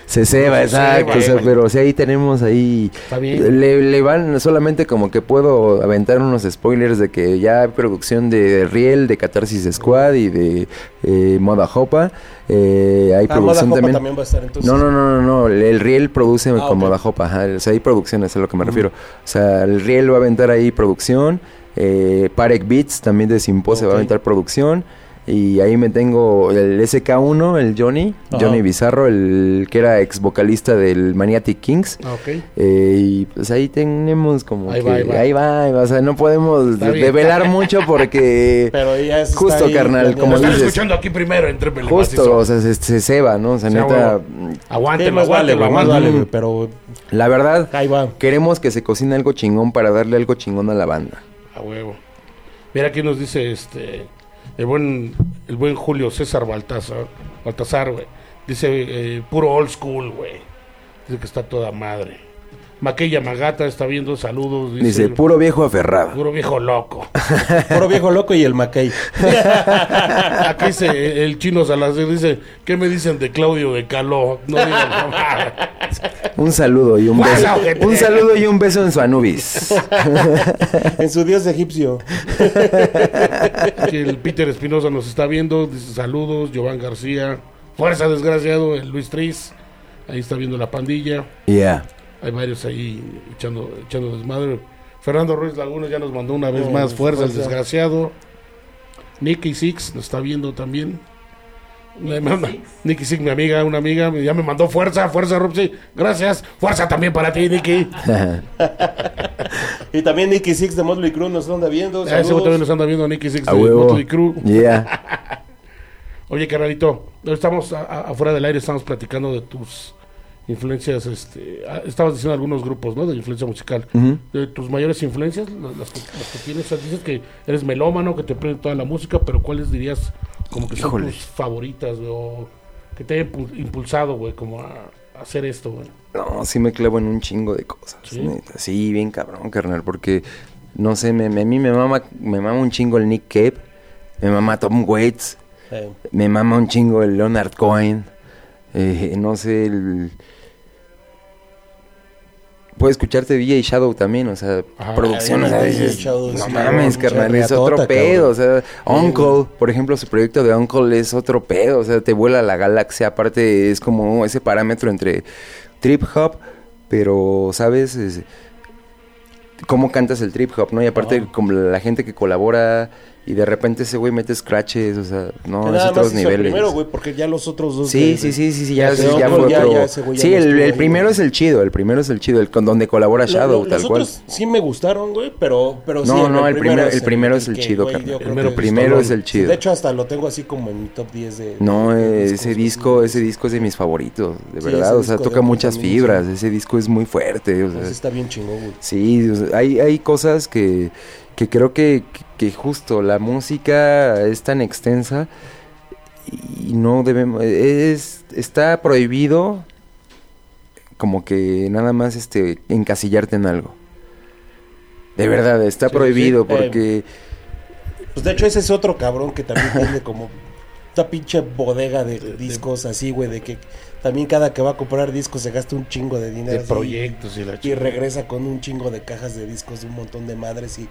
Se ceba, Se exacto. ceba, o sea, pero sí ahí tenemos ahí. Está bien. Le, le van solamente como que puedo aventar unos spoilers de que ya hay producción de Riel, de Catarsis Squad y de eh, Moda Jopa. Eh, hay Ah, Moda producción Jopa también. también va a estar entonces. No, no, no, no, no, el Riel produce Ah, con. Moda Jopa, ajá, o sea, hay producciones, es a lo que me refiero. O sea, el Riel va a aventar ahí producción, eh, Parek Beats también de Simpo se va a aventar producción. Y ahí me tengo el SK1, el Johnny, Ajá. Johnny Bizarro, el que era ex vocalista del Maniatic Kings. Ah, ok. Eh, y pues ahí tenemos como Ahí que va, ahí va. ahí va, ahí va, o sea, no podemos develar mucho porque Pero ya está Justo, ahí carnal, como dices. escuchando aquí primero en Triple justo, o sea, se, se ceba, ¿no? O sea, Sí, neta, huevo. Sí, Aguántelo, más vale, aguántelo, aguántelo. pero la verdad, ahí va. queremos que se cocine algo chingón para darle algo chingón a la banda. A huevo. Mira aquí nos dice este el buen el buen Julio César Baltazar, Baltazar, güey. Dice eh, puro old school, güey. Dice que está toda madre. Maquilla Magata está viendo saludos. Dice, Dice, puro viejo aferrado. puro viejo loco. Puro viejo loco y el Mackay. Aquí dice el chino Salazar dice, ¿qué me dicen de Claudio de Caló? No digan. Un saludo y un beso. Un saludo y un beso en su Anubis. en su dios egipcio. Aquí el Peter Espinosa nos está viendo, dice saludos, Giovanni García, fuerza desgraciado, el Luis Tris, ahí está viendo la pandilla, Yeah. Hay varios ahí echando, echando desmadre. Fernando Ruiz Laguna ya nos mandó una vez Oh, más fuerza el desgraciado. Nicky Six nos está viendo también. Me manda- Nicky Six, mi amiga, una amiga, ya me mandó fuerza, fuerza, Robsy. Gracias, fuerza también para ti, Nicky. Y también Nicky Six de Motley Crue nos anda viendo. A ese güey también Saludos. nos anda viendo Nicky Six A de huevo. Motley Crue. Yeah. Oye, carnalito, estamos a- a- afuera del aire, estamos platicando de tus influencias, este, ah, estabas diciendo algunos grupos, ¿no? De influencia musical. De tus mayores influencias, la- las que, las que tienes, o sea, dices que eres melómano, que te prende toda la música, pero ¿cuáles dirías como que son tus favoritas, güey, o que te hayan impu- impulsado, güey, como a, a hacer esto, güey? No, sí me clavo en un chingo de cosas. ¿Sí? neta. Sí, bien cabrón, carnal, porque no sé, me, me- a mí me mama, me mama un chingo el Nick Cave, me mama Tom Waits, me mama un chingo el Leonard Cohen, eh, no sé, el... Puedo escucharte DJ Shadow también, o sea, Ajá. producciones, Ah, a DJ veces, Shadow, no mames, carnal, es otro pedo, o sea. Uncle, por ejemplo, su proyecto de Uncle es otro pedo, o sea, te vuela la galaxia, aparte es como ese parámetro entre trip hop, pero, ¿sabes? Es- cómo cantas el trip hop, ¿no? Y aparte, Ajá. como la gente que colabora y de repente ese güey mete scratches, o sea, que no, es otros más hizo el niveles. primero, güey, porque ya los otros dos. Sí, de- sí, sí, sí, sí, ya, sí, ya fue ya- otro. ya ese güey ya sí, no el, el primero es el chido, el primero es el chido, el con donde colabora Lo- Shadow, lo- tal los cual. otros sí me gustaron, güey, pero, pero sí. No, no, el primero- el primero es el chido, carnal. El primero es el chido. de hecho, hasta lo tengo así como en mi top 10 de. No, de- discos, ese disco, ese disco es de mis favoritos, de Sí, verdad, o sea, toca muchas fibras, ese disco es muy fuerte, o sea, Ese está bien chingón, güey. sí, hay, hay cosas que, que creo que, que justo la música es tan extensa y no debemos, es, está prohibido como que nada más este encasillarte en algo. De verdad, está Sí, prohibido sí, eh, porque... Pues de hecho, ese es otro cabrón que también tiene como. Esta pinche bodega de discos así, güey, de que también cada que va a comprar discos se gasta un chingo de dinero. De así, proyectos y la Y regresa con un chingo de cajas de discos de un montón de madres y,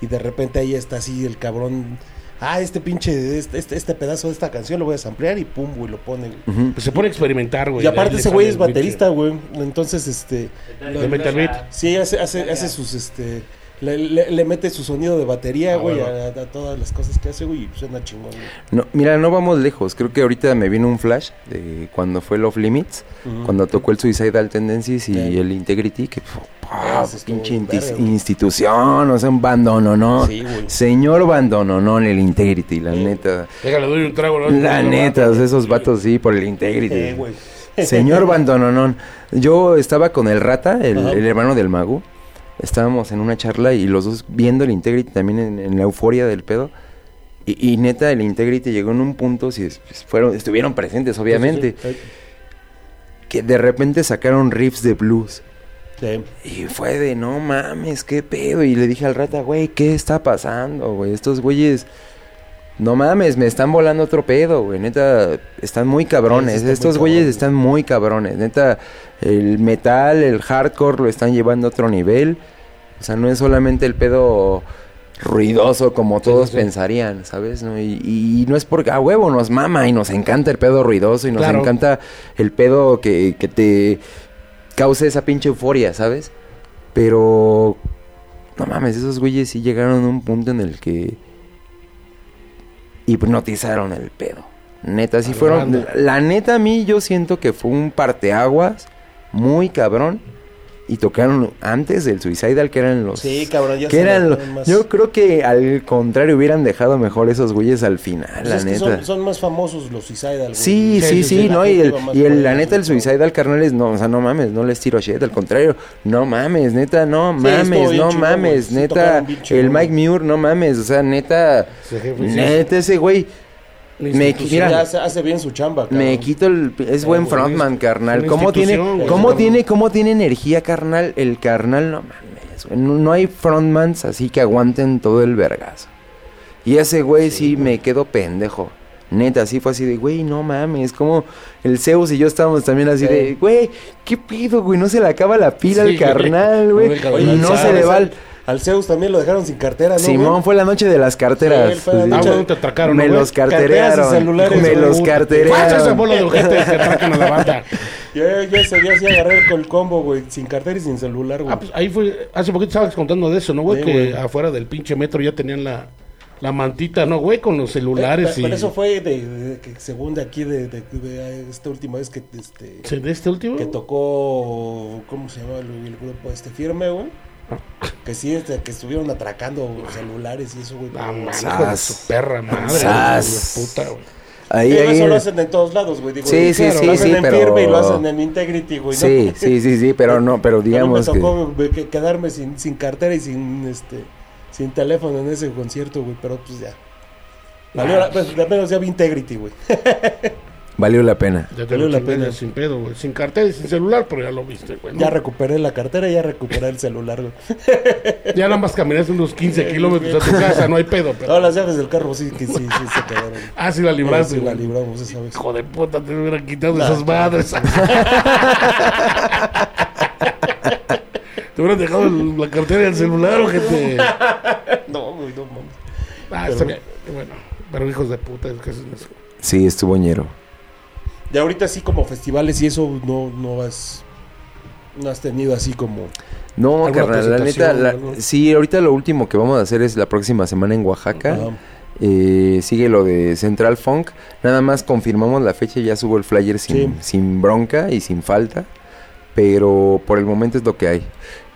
y de repente ahí está así el cabrón ah, este pinche, este, este, este pedazo de esta canción lo voy a samplear y pum, güey, lo pone. Pues se pone a experimentar, güey. Y aparte ese güey es baterista, güey. Entonces, este, De Metal Beat. sí, hace, hace, hace sus, este, le, le- le mete su sonido de batería, Ah, güey, bueno. a, a todas las cosas que hace, güey, y suena chingón, güey. No, mira, no vamos lejos. Creo que ahorita me vino un flash de cuando fue Love Limits, cuando tocó el Suicidal Tendencies y el Integrity, que ah, pinche institución, o sea, un bandono, ¿no? Sí, güey. Señor bandono, no, en el Integrity, la neta. Déjale, doy un trago. ¿no? La No, neta, no, o sea, esos sí. vatos sí, por el Integrity. Eh, güey. Señor Bandononón, yo estaba con el Rata, el, el hermano del mago. Estábamos en una charla y los dos viendo el Integrity también en, en la euforia del pedo. Y, y neta, el Integrity llegó en un punto, si es- pues, fueron, estuvieron presentes, obviamente, Sí, que de repente sacaron riffs de blues. Y fue de, no mames, qué pedo. Y le dije al Rata, güey, ¿qué está pasando, güey? Estos güeyes, no mames, me están volando otro pedo, güey. Neta, están muy cabrones. Está Estos muy güeyes cabrón, están muy cabrones. Neta, el metal, el hardcore lo están llevando a otro nivel. O sea, no es solamente el pedo ruidoso como todos sí, sí. pensarían, ¿sabes? ¿No? Y, y no es porque a huevo nos mama y nos encanta el pedo ruidoso y nos Claro. encanta el pedo que, que te cause esa pinche euforia, ¿sabes? Pero no mames, esos güeyes sí llegaron a un punto en el que hipnotizaron el pedo. Neta, sí fueron. La neta, a mí yo siento que fue un parteaguas muy cabrón. Y tocaron antes del Suicidal, que eran los. Sí, cabrón, ya que eran le lo- ponen más- Yo creo que al contrario hubieran dejado mejor esos güeyes al final, Pues la es que neta. son, son más famosos los Suicidal, güey. Sí, Sí, sí, no, y, el, y el, la neta, el. Suicidal, carnales, no, o sea, no mames, no les tiro shit, al contrario, no mames, neta, no mames, no mames, neta, el Mike. Muir, no mames, o sea, neta, neta, ese güey, me- mira, hace, hace bien su chamba, cabrón. me quito el, es buen güey, frontman, carnal, ¿cómo tiene, güey, cómo tiene, cómo tiene energía, carnal, el carnal, no mames, güey, no, no hay frontmans así que aguanten todo el vergazo, y ese güey sí me quedo pendejo. Neta, así fue así de, güey, no mames, como el Zeus y yo estábamos también así Sí. de, güey, ¿qué pido, güey? No se le acaba la pila Sí, al carnal, güey. Y no se le va al... Al Zeus también lo dejaron sin cartera, ¿no? Simón, güey? fue la noche de las carteras. Sí, fue la Sí. Ah, bueno, te atracaron, me ¿no, los carterearon. celulares, me los ¡Pasa esa carterearon. bola de ojetes que atracan a la banda! Yo, yo ese día sí agarré con el combo, güey, sin cartera y sin celular, güey. Ah, pues ahí fue, hace poquito estabas contando de eso, ¿no, güey? Sí, que güey. afuera del pinche metro ya tenían la, la mantita, ¿no, güey? Con los celulares Pero, y... pero eso fue de, de- que según de aquí, de, de- de esta última vez que, este, ¿Sí, ¿De este último? que tocó, ¿cómo se llama el, el grupo este firme, güey? Ah. Que sí, este, que estuvieron atracando celulares y eso, güey. Ah, pero- hijo de su perra madre. Sas. güey, puta, güey. Ahí, Pero ahí. eso lo hacen en todos lados, güey. Digo, Sí, sí, claro, sí, lo hacen sí, en pero- firme y lo hacen en integrity, güey. ¿no? Sí, sí, sí, sí, pero no, pero digamos a mí me tocó que- quedarme sin, sin cartera y sin este sin teléfono en ese concierto, güey, pero pues ya. Valió la- pues, de menos ya vi Integrity, güey. Valió la pena. Ya te Valió la pena. sin pedo, güey. Sin cartel y sin celular, pero ya lo viste, güey. ¿no? Ya recuperé la cartera, ya recuperé el celular, güey. Ya nada más caminaste unos 15 kilómetros a tu casa, no hay pedo, pero... No, las llaves del carro sí que sí, sí se quedaron. Ah, sí la libraste, Sí, la libramos esa vez. Hijo de puta, te hubieran quitado Nah, esas madres. te hubieran dejado el- la cartera y el celular, o gente. No, güey, no mames. Ah, está bien. Bueno, pero hijos de puta, es que hacen eso. Sí, estuvo ñero. De ahorita sí como festivales y eso no, no has no has tenido así como No, ¿Alguna carnal, la neta, la- sí, ahorita lo último que vamos a hacer es la próxima semana en Oaxaca. Eh, sigue lo de Central Funk. Nada más confirmamos la fecha, ya subo el flyer sin, Sí. sin bronca y sin falta. Pero por el momento es lo que hay.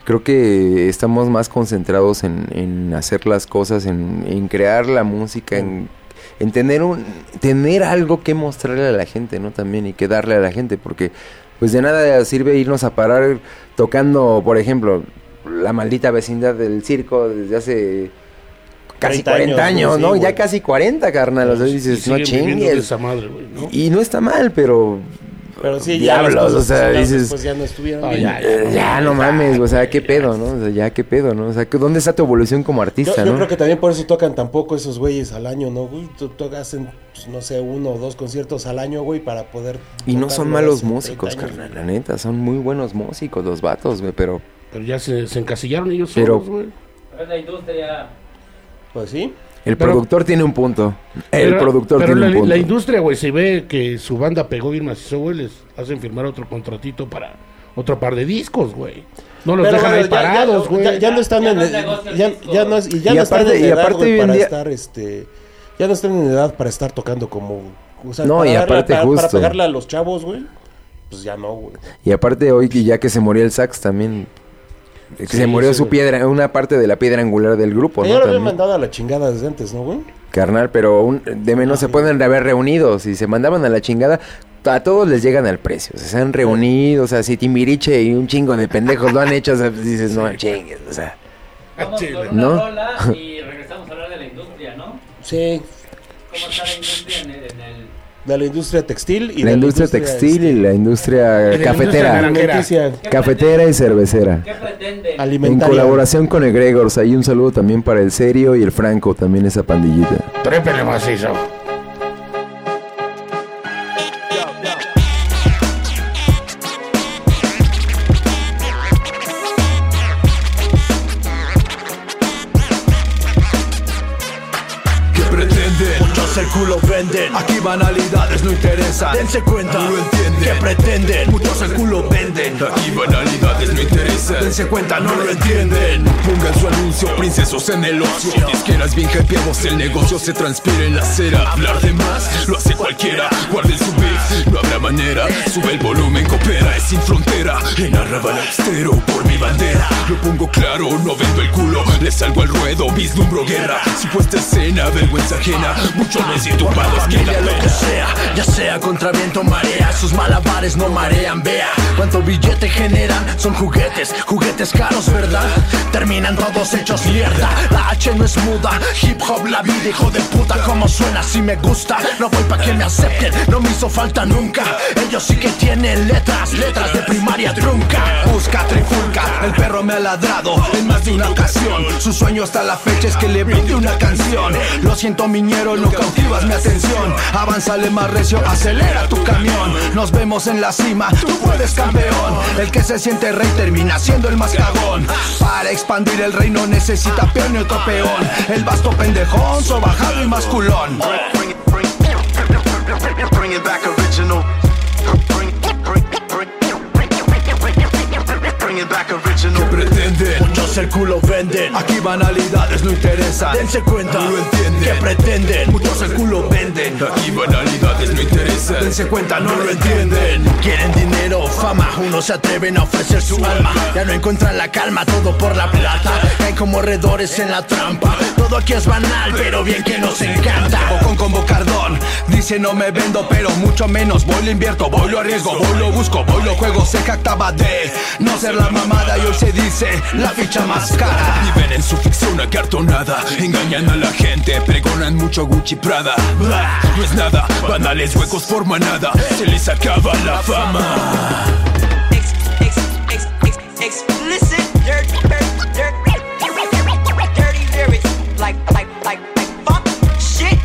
Creo que estamos más concentrados en, en hacer las cosas, en, en crear la música, en, en tener, un, tener algo que mostrarle a la gente, ¿no? También y que darle a la gente, porque pues de nada sirve irnos a parar tocando, por ejemplo, la maldita vecindad del circo desde hace casi 30 40 años, años, ¿no? sí, ya casi 40, carnal. O sea, dices, Y no chingues. Y no está mal, pero. Pero sí, ya cosas o sea, ya dices. después ya no estuvieron bien. ya, ya, no mames, o sea, qué pedo, ¿no? O sea, ya, qué pedo, ¿no? O sea, que- ¿dónde está tu evolución como Yo, artista, yo no? creo que también por eso tocan tampoco esos güeyes al año, ¿no, güey? Hacen, pues, no sé, uno o dos conciertos al año, güey, para poder... Y no son lo malos músicos, 30 años, carnal, la neta. Son muy buenos músicos los vatos, güey, pero. Pero ya se, se encasillaron ellos Pero- solos, güey. Es la industria. Pues sí. El Pero- productor tiene un punto. El Pero- productor pero tiene la, un punto. la industria, güey, si ve que su banda pegó bien macizo, güey, les hacen firmar otro contratito para otro par de discos, güey. No los Pero dejan bueno, ahí ya- parados, güey. Ya, ya no están Ya en no es el- negocio el ya, no es, y ya Y no están aparte- en y edad, güey, en para día- estar este ya no están en edad para estar tocando como o sea, No, para y darle- aparte para, justo. para pegarle a los chavos, güey. Pues ya no, güey. Y aparte hoy que ya que se murió el sax también. Que Sí, se murió sí, su güey. piedra, una parte de la piedra angular del grupo, ya ¿no? lo habían mandado a la chingada desde antes, ¿no, güey? Carnal, pero un- de menos se pueden haber reunido. Si se mandaban a la chingada, a todos les llegan al precio. O sea, se han reunido, o sea, si Timbiriche y un chingo de pendejos lo han hecho, o sea, pues dices, no chingues, o sea. Vamos con una ¿No? rola y regresamos a hablar de la industria, ¿no? Sí, ¿Cómo está la industria en el... en el- de la industria textil y la de industria textil y la industria Y de la cafetera. industria alimenticia, Cafetera y cervecera. ¿Qué pretenden? En colaboración con Egregors, ahí un saludo también para el Serio y el Franco, también esa pandillita. Trépele macizo. Aquí banalidades no interesan. Dense cuenta, No lo entienden. ¿Qué pretenden? Muchos el culo venden, Aquí banalidades no interesan. dense cuenta, no lo entienden. Pongan su anuncio, princesos en el ocio. Disqueras bien hypeados, el negocio se transpira en la acera. Hablar de más, lo hace cualquiera. Guarden su beef, no habrá manera. Sube el volumen, coopera, es sin frontera. En arrabal austero, por mi bandera. Lo pongo claro, no vendo el culo. Le salgo al ruedo, vislumbro guerra. Supuesta escena, vergüenza ajena. Muchos desentupados que la Familia, lo que pena. sea, ya sea contra viento marea, sus malabares no marean, vea. Cuánto billete generan, son juguetes, juguetes caros, ¿verdad? Terminan todos hechos mierda, la H no es muda, hip hop la vida, hijo de puta, como suena, si me gusta, no voy pa' que me acepten, no me hizo falta nunca, ellos sí que tienen letras, letras de primaria trunca, busca trifulca, el perro me ha ladrado en más de una ocasión, su sueño hasta la fecha es que le brinde una canción, lo siento miñero, no cautivas mi atención, avánzale más acelera tu camión, nos vemos en la cima, tú puedes campeón, el que se siente rey termina siendo el más cagón, para expandir el reino necesita peón y otro peón, el vasto pendejón, sobajado y masculón. Bring it, back original. Bring it back original. ¿Qué pretenden? Muchos el culo venden, aquí banalidades no interesan. Dense cuenta, No lo entienden. ¿Qué pretenden? Muchos el culo venden. Aquí banalidades no interesan. Dense cuenta, no lo entienden. Quieren dinero, fama, unos se atreven a ofrecer su alma. Ya no encuentran la calma, todo por la plata. Caen como redores en la trampa. Todo aquí es banal, pero bien que nos encanta. Con bocardón, dice no me vendo, pero mucho menos. Voy lo invierto, voy lo arriesgo, voy lo busco, voy lo juego. Se jactaba de no ser la mamada y hoy se dice la ficha más cara. Viven en su ficción acartonada Engañan a la gente, pregonan mucho Gucci Prada No es nada, banales huecos forman nada Se les acaba la fama ex, ex, ex, ex, explicit dirt, dirt, dirt, dirty lyrics like, like, like, like fuck, shit,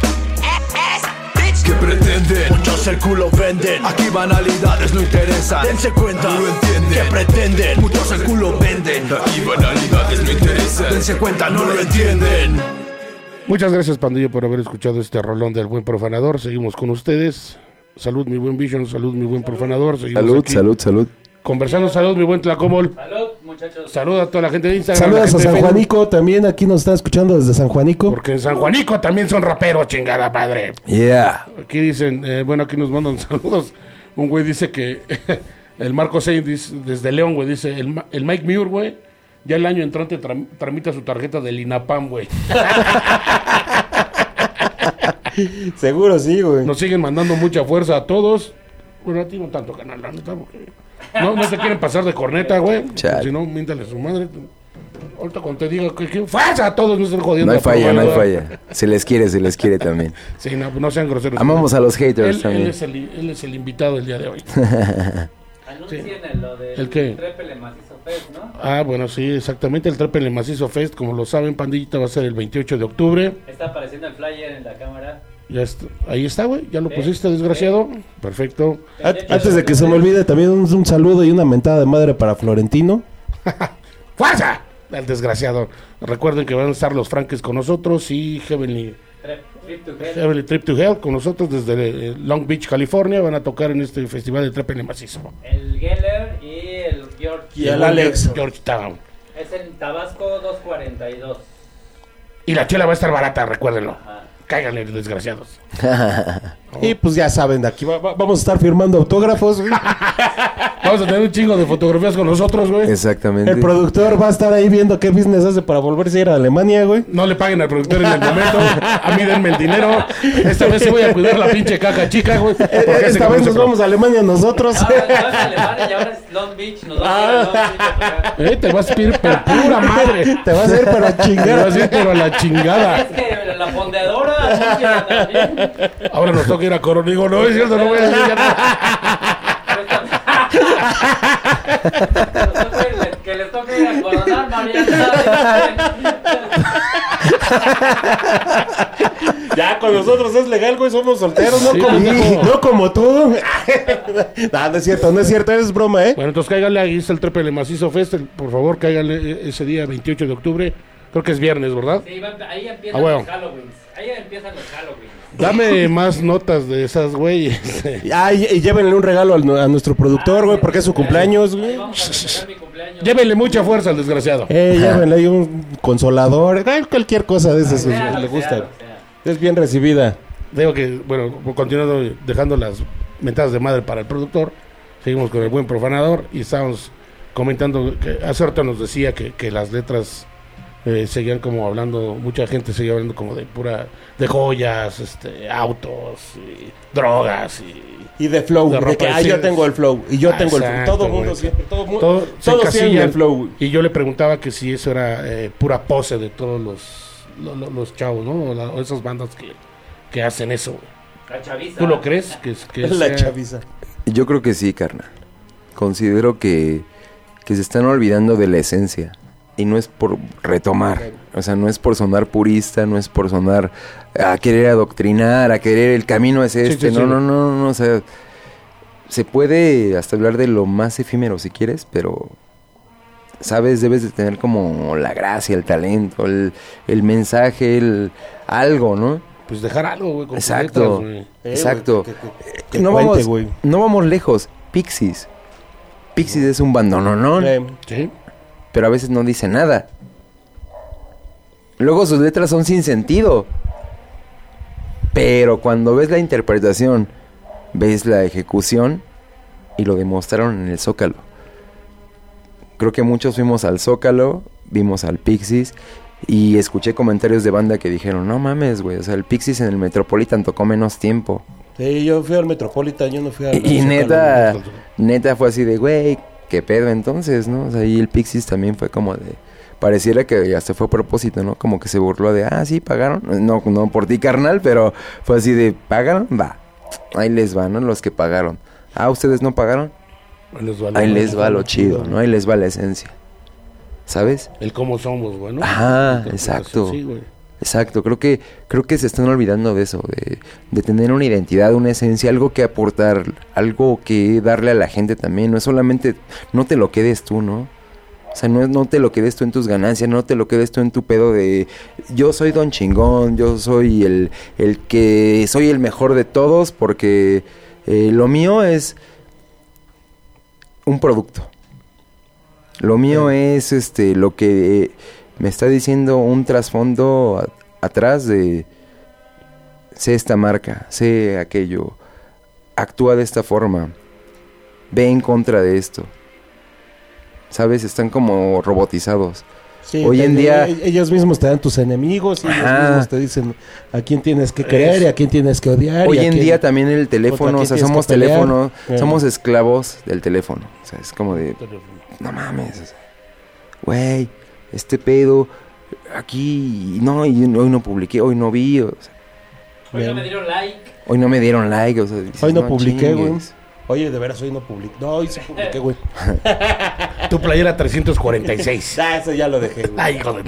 ass, ass, bitch. ¿Qué pretenden? Muchos el culo venden, aquí banalidades no interesan. Dense cuenta, No lo entienden. ¿Qué pretenden? Muchos el culo venden. Aquí banalidades no interesan Dense cuenta, no lo entienden. Muchas gracias, Pandillo, por haber escuchado este rolón del buen profanador. Seguimos con ustedes. Salud, mi buen Vision. Salud, mi buen profanador. Seguimos Salud, aquí salud, salud. Conversando, salud, mi buen Tlacomol. Salud, muchachos. Salud a toda la gente de Instagram. Saludos a San Facebook, Juanico, también aquí nos están escuchando desde San Juanico. Porque en San Juanico también son raperos, chingada padre. Yeah. Aquí dicen, eh, bueno, aquí nos mandan saludos. Un güey dice que el Marco Sein dice, desde León, güey, dice, el, Ma- el Mike Muir, güey, ya el año entrante tram- tramita su tarjeta del INAPAM, güey. Seguro sí, güey. Nos siguen mandando mucha fuerza a todos. Bueno, a ti no tanto, canal, la neta, porque no, no se quieren pasar de corneta, güey. Si no, miéntale a su madre. Ahorita cuando te diga que, que a todos, no estén jodiendo. No hay falla, no hay falla. Se les quiere, se les quiere también. Sí, no, no sean groseros. Amamos a los haters él, él también. es el, él es el invitado del día de hoy. Anuncien el- lo del ¿El qué? Trépele Macizo Fest, ¿no? Ah, bueno, sí, exactamente. El Trépele Macizo Fest, como lo saben, Pandillita, va a ser el 28 de octubre. Está apareciendo el flyer en la cámara. Ya está- ahí está, güey. Ya lo pusiste, desgraciado. Perfecto. An- Antes de que se me olvide, también un, un saludo y una mentada de madre para Florentino. ¡Fuerza! al desgraciado. Recuerden que van a estar los Frankes con nosotros y Heavenly, Heavenly Trip to Hell con nosotros desde eh, Long Beach, California. Van a tocar en este festival de trap en el macizo. El Geller y el George. Y el Alex. Georgetown. Es en Tabasco 242. Y la chela va a estar barata, recuérdenlo. Ajá. Cáiganle, desgraciados. Y pues ya saben, de aquí va- va- vamos a estar firmando autógrafos. güey. Vamos a tener un chingo de fotografías con nosotros, güey. Exactamente. El productor va a estar ahí viendo qué business hace para volverse a ir a Alemania, güey. No le paguen al productor en el momento. A mí denme el dinero. Esta vez sí voy a cuidar la pinche caja chica, güey. porque ese Esta cabrón vez se nos vamos a Alemania nosotros. Ahora no es Alemania y ahora es Long Beach. Nos vamos a ir a Long Beach a tocar. Eh, te vas a ir, pero pura madre. Te vas a ir para Te chingar. vas a ir, pero a la chingada. Es que la fondeadora anuncia también. Ahora nos toca ir a Corona. Digo, no, es cierto, no voy a decir ya nada. Que les toque ir a coronar Mariana. Ya con nosotros es legal, güey. Somos solteros, no, Sí, como, pendejo. no como tú. no, no es cierto, no es cierto, es broma, ¿eh? Bueno, entonces cáiganle, ahí está el Trepele Macizo Fest. Por favor, cáiganle ese día, 28 de octubre. Creo que es viernes, ¿verdad? Sí, va- ahí empiezan Ah, bueno. los Halloween. Ahí empiezan los Halloween. Dame más notas de esas, güey. Ah, y, y llévenle un regalo al- a, nuestro productor, güey, porque es su cumpleaños, güey. vamos a festejar mi cumpleaños. Llévenle mucha fuerza al desgraciado. Eh, llévenle ahí un consolador, ay, cualquier cosa de esas, Sea le gusta. sea, sea. Es bien recibida. Digo que, bueno, continuando dejando las mentadas de madre para el productor, seguimos con el buen profanador y estábamos comentando que hace rato nos decía que, que las letras eh, seguían como hablando, mucha gente seguía hablando como de pura, de joyas, este, autos, y drogas y Y de flow, De que, ah, sí. yo tengo el flow, y yo Ah, tengo el flow. Todo mundo siempre, todo mundo, todo, tienen encasillan. el flow. Y yo le preguntaba que si eso era eh, pura pose de todos los, lo- lo- los, chavos, ¿no? O, la- o esas bandas que, que hacen eso. La chaviza. ¿Tú lo crees? Que, es- que La sea- chaviza. Yo creo que sí, carnal. Considero que, que se están olvidando de la esencia. Y no es por retomar. O sea, no es por sonar purista, no es por sonar a querer adoctrinar, a querer el camino es este. sí, no, sí. no, no, no. O sea, se puede hasta hablar de lo más efímero si quieres, pero sabes, debes de tener como la gracia, el talento, el, el mensaje, el algo, ¿no? Pues dejar algo, güey. con Exacto. letras, güey. Eh, Exacto. güey, que- que- que no, cuente, vamos, güey. no vamos lejos. Pixies. Pixies es un bandononón, Eh, Sí. Pero a veces no dice nada. Luego sus letras son sin sentido. Pero cuando ves la interpretación, ves la ejecución y lo demostraron en el Zócalo. Creo que muchos fuimos al Zócalo, vimos al Pixies y escuché comentarios de banda que dijeron, no mames, güey, o sea, el Pixies en el Metropolitan tocó menos tiempo. Sí, yo fui al Metropolitan, yo no fui al... Y, y neta, neta fue así de, güey, qué pedo entonces, ¿no? O sea, y el Pixies también fue como de, pareciera que ya se fue a propósito, ¿no? Como que se burló de, ah, sí, pagaron. No, no por ti, carnal, pero fue así de, ¿pagaron? Va. Ahí les va, ¿no? Los que pagaron. Ah, ¿ustedes no pagaron? Ahí les va lo- Ahí les va lo chido, ¿no? Ahí les va la esencia. ¿Sabes? El cómo somos, güey, ¿no? Ajá, Interpretación, exacto. Sí, güey. Exacto, creo que creo que se están olvidando de eso, de, de tener una identidad, una esencia, algo que aportar, algo que darle a la gente también. No es solamente, no te lo quedes tú, ¿no? O sea, no, te lo quedes tú en tus ganancias, no te lo quedes tú en tu pedo de yo soy don chingón, yo soy el, el que soy el mejor de todos porque eh, lo mío es un producto. Lo mío es este lo que eh, me está diciendo un trasfondo a- atrás de sé esta marca, sé aquello, actúa de esta forma, ve en contra de esto. ¿Sabes? Están como robotizados. Sí, Hoy en día- e- ellos mismos te dan tus enemigos y ellos Ajá. mismos te dicen a quién tienes que querer y a quién tienes que odiar. Hoy en quién- día también el teléfono, o sea, somos teléfono, Eh. somos esclavos del teléfono. O sea, es como de, no mames, o sea, güey, este pedo, aquí, no, y hoy no publiqué, hoy no vi, o sea, Hoy no me dieron like. hoy no me dieron like, o sea, dices, Hoy no publiqué, güey. Oye, de veras, hoy no publiqué. No, hoy sí publiqué, güey. Tu playera 346. Ah, eso ya lo dejé, güey. Ay, hijo de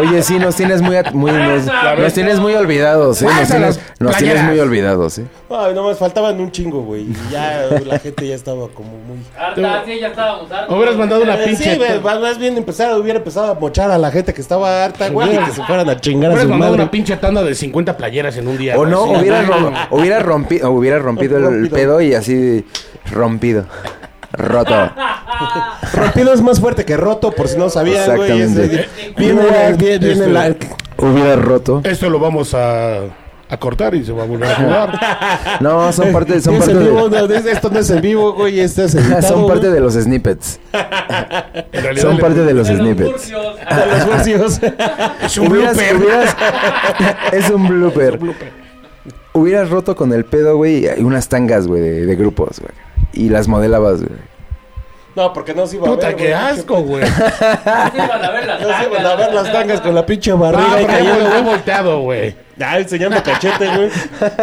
Oye, sí, nos tienes muy, muy nos, nos tienes muy olvidados, ¿eh? Nos tienes, nos tienes muy olvidados, ¿eh? Ay, nomás faltaban un chingo, güey. Y ya la gente ya estaba como muy. Harta, sí, ya estábamos hartos. Hubieras mandado una Eh, pinche. Sí, güey, más bien empezar, hubiera empezado a mochar a la gente que estaba harta, güey, y que se fueran a chingar a Hubieras su mandado madre. una pinche tanda de 50 playeras en un día. O no, hubiera, no, ro- no. hubiera, rompi- o hubiera rompido el Rompido. pedo y así rompido. Roto. Rompido es más fuerte que roto, por si no sabían, güey. Exactamente. ese- Viene, viene, viene Este- la... Hubiera roto. Esto lo vamos a, a cortar y se va a volver a jugar. No, son parte, son Es parte vivo, de, no, es- esto no es en vivo, güey, esto es editado, son parte güey. de los snippets. Son parte de los De los snippets. furcios. de los furcios. Es un blooper. es un blooper. Hubieras roto con el pedo, güey, y unas tangas, güey, de, de grupos, güey. Y las modelabas, güey. No, porque no se iba a Puta, ver, qué güey. asco, güey. Sí iban a ver las No se iban a tangas. ver las tangas con la pinche No, barriga y pero ya cayendo, he volteado, güey. Ah, enseñando cachete, güey.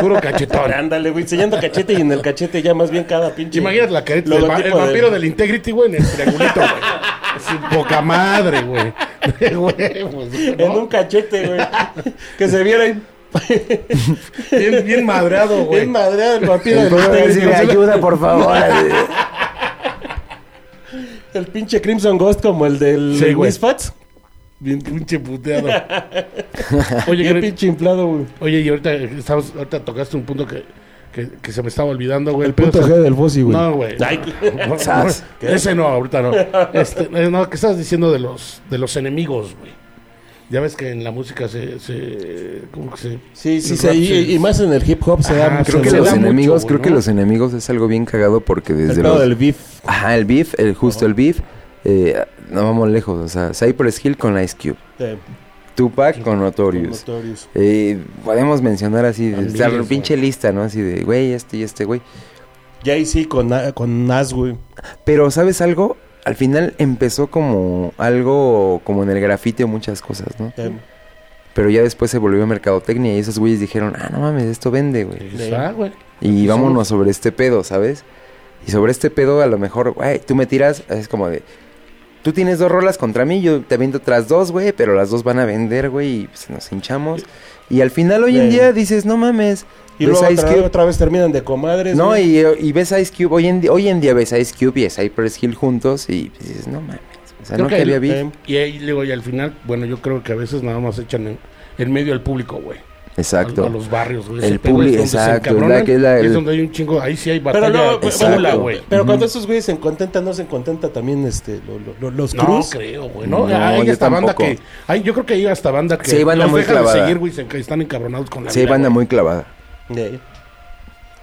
Puro cachetón. Ándale, güey, enseñando cachete y en el cachete ya más bien cada pinche... Imagínate la carita del va- el vampiro del Integrity, güey, en el triangulito, güey. Es poca madre, güey. De huevos, En ¿no? un cachete, güey. que se viera ahí. Bien, bien madreado, güey. Bien madreado el vampiro del güey. ayuda, por favor. El pinche Crimson Ghost como el del Sí. Misfats. Bien pinche puteado. Oye, Bien que- pinche inflado, güey. oye, y ahorita, estamos, ahorita tocaste un punto que, que, que se me estaba olvidando, güey. El punto pedo G del Fossi, güey. No, güey. No, no, ese no, ahorita no. Este, eh, no, ¿qué estás diciendo de los, de los enemigos, güey? Ya ves que en la música se... se ¿Cómo que se...? Sí, sí, el sí. rap Y, se- y más en el hip hop se da Ajá, mucho. Creo que el los da mucho, enemigos, creo que los enemigos es algo bien cagado porque desde los... del beef. Ajá, el beef, el, justo el beef. eh, no vamos lejos, o sea, Cypress Hill con Ice Cube. Tupac con Notorious. Notorious. Eh, podemos mencionar así, A o sea, miles, pinche lista, ¿no? Así de, güey, este y este, güey. Jay-Z con, con Nas, güey. Pero, ¿sabes algo? Al final empezó como algo, como en el grafite o muchas cosas, ¿no? Pero ya después se volvió mercadotecnia y esos güeyes dijeron, ah, no mames, esto vende, güey. Ah, güey. Y vámonos sobre este pedo, ¿sabes? Y sobre este pedo, a lo mejor, güey, tú me tiras, es como de. Tú tienes dos rolas contra mí, yo te aviento otras dos, güey, pero las dos van a vender, güey, y pues, nos hinchamos. Y al final, hoy en día, dices, no mames. Y ves luego otra, Cube. otra vez terminan de comadres. No, y, y ves a Ice Cube, hoy en, hoy en día ves a Ice Cube y a Cypress Hill juntos, y dices, no mames. O sea, Creo no que había beef. eh, Y ahí luego, y al final, bueno, yo creo que a veces nada más echan en, en medio al público, güey. Exacto. A, a los barrios, güey. El se exacto, la que es la- donde hay un chingo, ahí sí hay Pero, batalla no, chula, güey. pero cuando esos güeyes se contentan, no se contenta también este, lo- lo- lo- los No Cruz. creo, güey. No, No, hay hasta banda tampoco. que. Hay, yo creo que hay hasta banda que Sí, hay banda los muy de clavada. seguir, güey, se- que están encabronados con la Sí, hay vida, banda güey. muy clavada. Sí.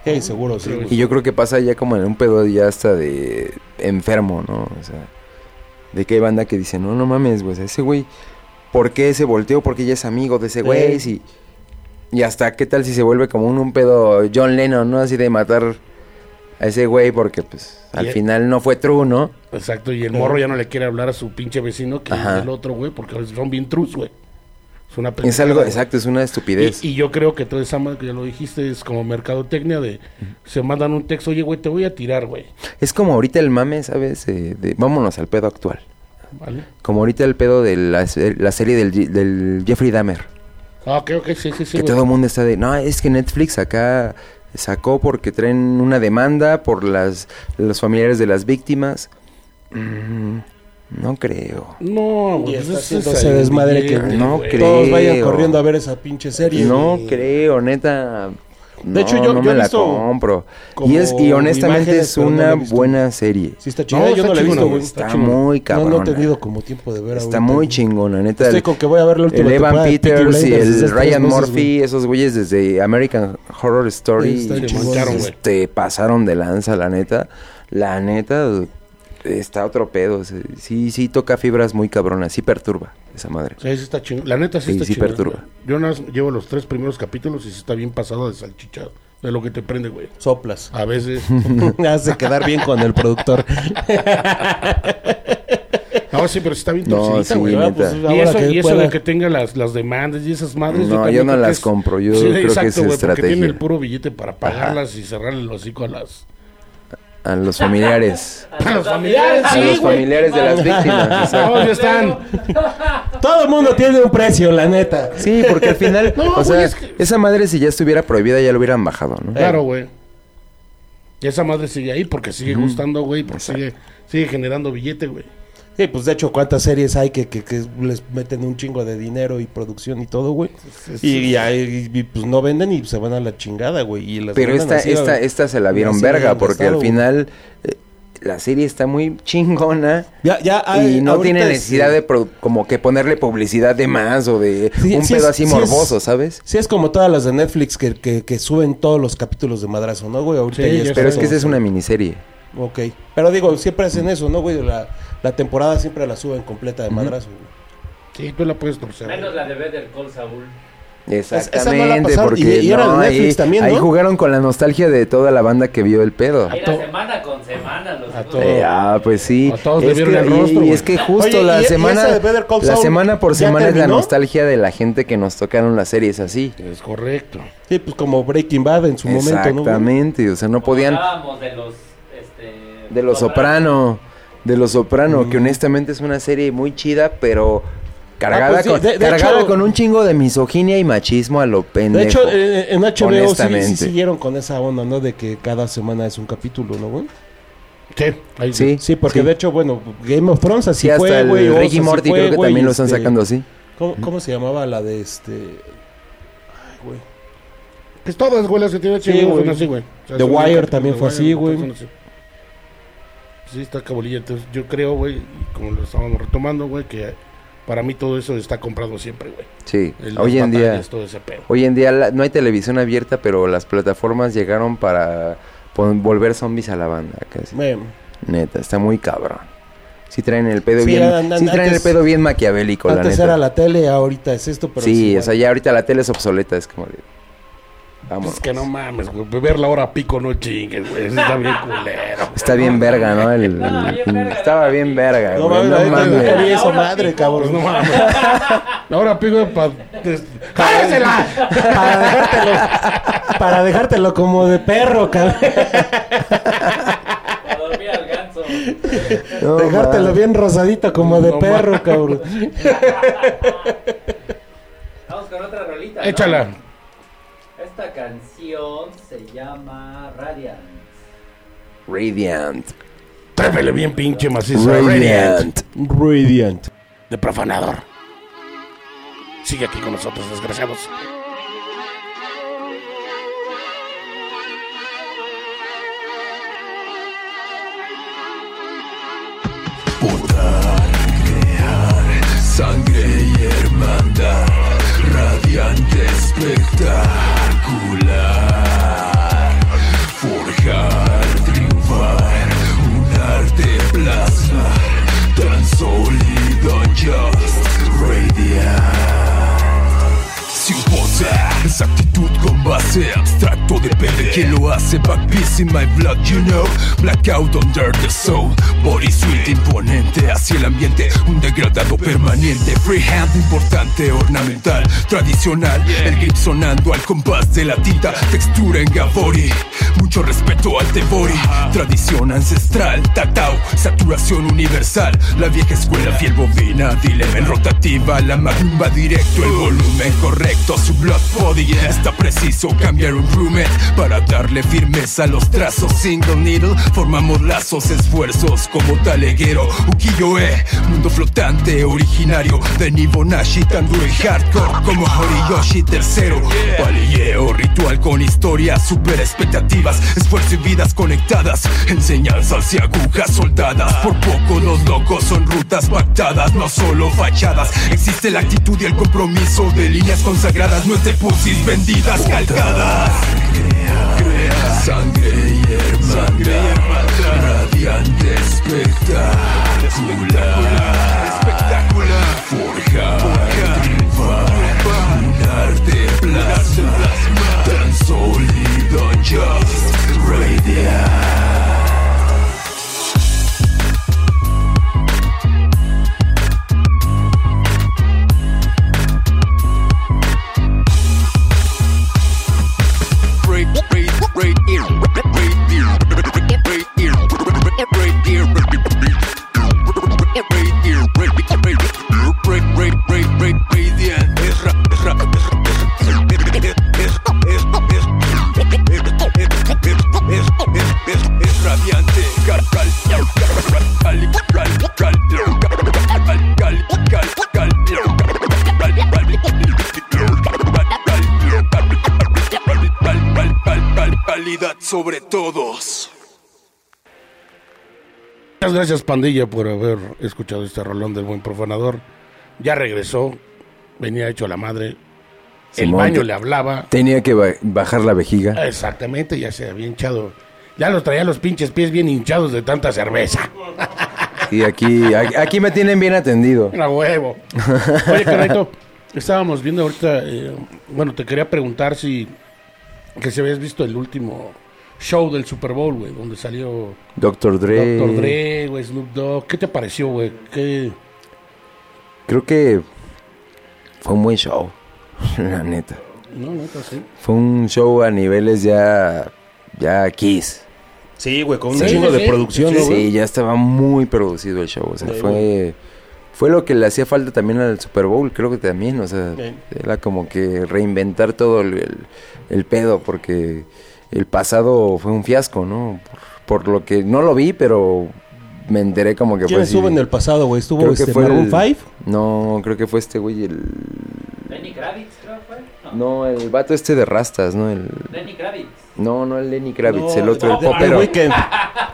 Sí, seguro, sí. Y yo creo que pasa ya como en un pedo ya hasta de enfermo, ¿no? O sea, de que hay banda que dice, no, no mames, güey, ese güey, ¿por qué se volteó? Porque ya es amigo de ese güey, si... Y hasta, ¿qué tal si se vuelve como un, un pedo John Lennon, ¿no? Así de matar a ese güey porque, pues, al final no fue true, ¿no? Exacto, y el morro ya no le quiere hablar a su pinche vecino que Ajá. es el otro, güey, porque son bien trus, güey. Es una Es algo, güey. exacto, es una estupidez. Y, y yo creo que toda esa madre que ya lo dijiste es como mercadotecnia de se mandan un texto, oye, güey, te voy a tirar, güey. Es como ahorita el mame, ¿sabes? Eh, de, vámonos al pedo actual. ¿Vale? Como ahorita el pedo de la, la serie del Jeffrey Dahmer. Ah, ok, ok, sí, sí, sí. que güey. todo el mundo está de, no, es que Netflix acá sacó porque traen una demanda por las los familiares de las víctimas. Mm, no creo. No, güey, está pues haciendo es ese ahí, desmadre que güey, no güey. creo. Todos vayan corriendo a ver esa pinche serie. No güey. creo, neta. De hecho, yo- no yo me he la compro. Y es y honestamente es no una visto. buena serie. Sí, está chida. No, yo está no la he visto, güey. Está chingona. muy No, cabrón. no he tenido como tiempo de ver Está ahorita. muy chingona, neta. Estoy con que voy a ver la última el Evan Peters y el Ryan Murphy, esos güeyes desde American Horror Story, Está este, pasaron de lanza, la neta. La neta, está otro pedo. se- Sí, sí toca fibras muy cabronas, sí perturba esa madre. Sí, sí está chingón. La neta sí, Sí, está sí chingona. perturba. Yo nada más llevo los tres primeros capítulos y sí está bien pasado de salchichado. De lo que te prende, güey. Soplas. A veces. Hace quedar bien con el productor. No, sí, pero sí está bien No, sí, güey. neta. Pues, y eso, que y eso pueda. de que tenga las, las demandas y esas madres. No, yo no las es- compro, yo creo que es Porque estrategia. tiene el puro billete para pagarlas y cerrarle el hocico a las. a los familiares. A los familiares, A los güey. familiares de las víctimas. exacto. ¿Dónde están? Todo el mundo tiene un precio, la neta. Sí, porque al final, No, o güey, sea, es que- esa madre si ya estuviera prohibida ya lo hubieran bajado, ¿no? Claro, güey. Y esa madre sigue ahí porque sigue gustando, güey, porque sigue, sigue generando billete, güey. Sí, pues de hecho, ¿cuántas series hay que, que, que les meten un chingo de dinero y producción y todo, güey? Y, y ahí, y, pues no venden y se van a la chingada, güey. y las Pero esta, así esta, esta se la vieron verga, porque estado, al final eh, la serie está muy chingona. Ya, ya hay- y no tiene es- necesidad de pro- como que ponerle publicidad de más o de Sí, un sí pedo es- así sí morboso, es- ¿sabes? Sí, es como todas las de Netflix que, que, que suben todos los capítulos de madrazo, ¿no, güey? Ahorita Sí, Pero es que esa es una miniserie. Ok. Pero digo, siempre hacen eso, ¿no, güey? La, la temporada siempre la suben completa de madrazo. Sí, tú la puedes torcer. Menos la de Better Call Saul. esa no la Exactamente, porque y- y era no, de Netflix ahí, también, ahí jugaron con la nostalgia de toda la banda que vio el pedo. Era to- semana con semana. Los Eh, ah, pues sí. A todos le es vieron que, el rostro, y es que justo Oye, la ¿y- y semana, la semana por semana es la nostalgia de la gente que nos tocaron las series así. Es correcto. Sí, pues como Breaking Bad en su momento, ¿no? güey? Exactamente, o sea, no podían Hablábamos de los... Este, de los Soprano, de los Soprano, que honestamente es una serie muy chida, pero cargada, Ah, pues sí, con, de- de cargada hecho- con un chingo de misoginia y machismo a lo pendejo. De hecho, eh, en HBO sí, siguieron con esa onda, ¿no? De que cada semana es un capítulo, ¿no, güey? Sí, ahí sí, Sí, porque sí. de hecho, bueno, Game of Thrones así Sí, hasta fue, el güey. Ricky Morty fue, creo que también lo están este, sacando así. ¿cómo, cómo se llamaba la de este...? Ay, güey. Pues todas, güey, las que tiene Sí, HBO güey. son así, güey. O sea, The Wire también fue Wire, así, güey. Sí, está cabolilla. Entonces, yo creo, güey, como lo estábamos retomando, güey, que para mí todo eso está comprado siempre, güey. Sí, El- hoy en día todo ese pedo. hoy en día la- no hay televisión abierta, pero las plataformas llegaron para volver zombies a la banda, casi. Neta, está muy cabrón. Sí traen el pedo Sí, bien, sí traen antes- el pedo bien maquiavélico, la Antes neta. era la tele, ahorita es esto, pero... sí, es o sea, ya ahorita la tele es obsoleta, es como Pues es que no mames, güey. Ver la hora pico no chingues, güey. Eso está bien culero. Está bien verga, ¿no? El- Estaba el- bien verga. estaba bien verga, No güey, mames, no mames. esa Ahora madre, pico. cabrón. No mames. La hora pico es para. ¡Cállesela! Para dejártelo, para dejártelo como de perro, cabrón. A dormir al ganso. No Dejártelo bien rosadito como de No perro, cabrón. Vamos con otra rolita. ¿no? Esta canción se llama Radiant. Radiant. Trápele bien pinche macizo. Radiant. Radiant. De profanador. Sigue aquí con nosotros, desgraciados. In my blood, you know. Blackout under the soul. Body sweet, imponente Hacia el ambiente, un degradado permanente. Freehand, importante, ornamental Tradicional, el grip sonando al compás de la tinta. Textura en Gabori Respeto al Tebori. Tradición ancestral, Tatao Saturación universal. La vieja escuela, fiel bovina Dilema en rotativa. La magumba directo, el volumen correcto Su blood body. Está preciso Cambiar un roommate para darle firmeza a los trazos. Single needle, formamos lazos Esfuerzos como taleguero. Ukiyo-e, mundo flotante Originario de Nibonashi Tan duro y hardcore como Horiyoshi tercero. Palilleo, ritual con historias Super expectativas, esfuerzo y vidas conectadas. Enseñanzas y agujas soldadas. Por poco los locos son rutas pactadas No solo fachadas. Existe la actitud y el compromiso De líneas consagradas No es de pusis vendidas calcadas Sangre y hermandad Radiante espectacular. Forjar, triunfar. Un arte plasma Tan sólido, just break, break. Sobre todos. Muchas gracias, pandilla, por haber escuchado este rolón del buen profanador. Ya regresó, venía hecho a la madre. El Simón, baño le hablaba. Tenía que ba- bajar la vejiga. Exactamente, ya se había hinchado. Ya los traía los pinches pies bien hinchados de tanta cerveza. Y aquí, aquí me tienen bien atendido. A huevo. Oye, carnalito, estábamos viendo ahorita. eh, bueno, te quería preguntar si. Que si habías visto el último show del Super Bowl, güey, donde salió Doctor Dre. Dr. Dre, güey, Snoop Dogg. ¿Qué te pareció, güey? ¿Qué. Creo que fue un buen show. La neta. No, neta, sí. Fue un show a niveles ya. Ya Kiss. Sí, güey, con un Sí, chingo sí, de sí. producción, Sí, ¿no, Sí, güey? ya estaba muy producido el show. O sea, Sí, fue. Fue lo que le hacía falta también al Super Bowl, creo que también. O sea, era como que reinventar todo el, el- el pedo, porque el pasado fue un fiasco, ¿no? Por, por lo que no lo vi, pero me enteré como que fue ¿Quién así. estuvo en el pasado, güey? ¿Estuvo Creo que este, fue Maroon el- 5? No, creo que fue este güey, el. Lenny Kravitz, creo fue. No, No, el vato este de rastas, ¿no? El... Lenny Kravitz. No, no el Lenny Kravitz, No, el otro, el The- The popero. Weeknd.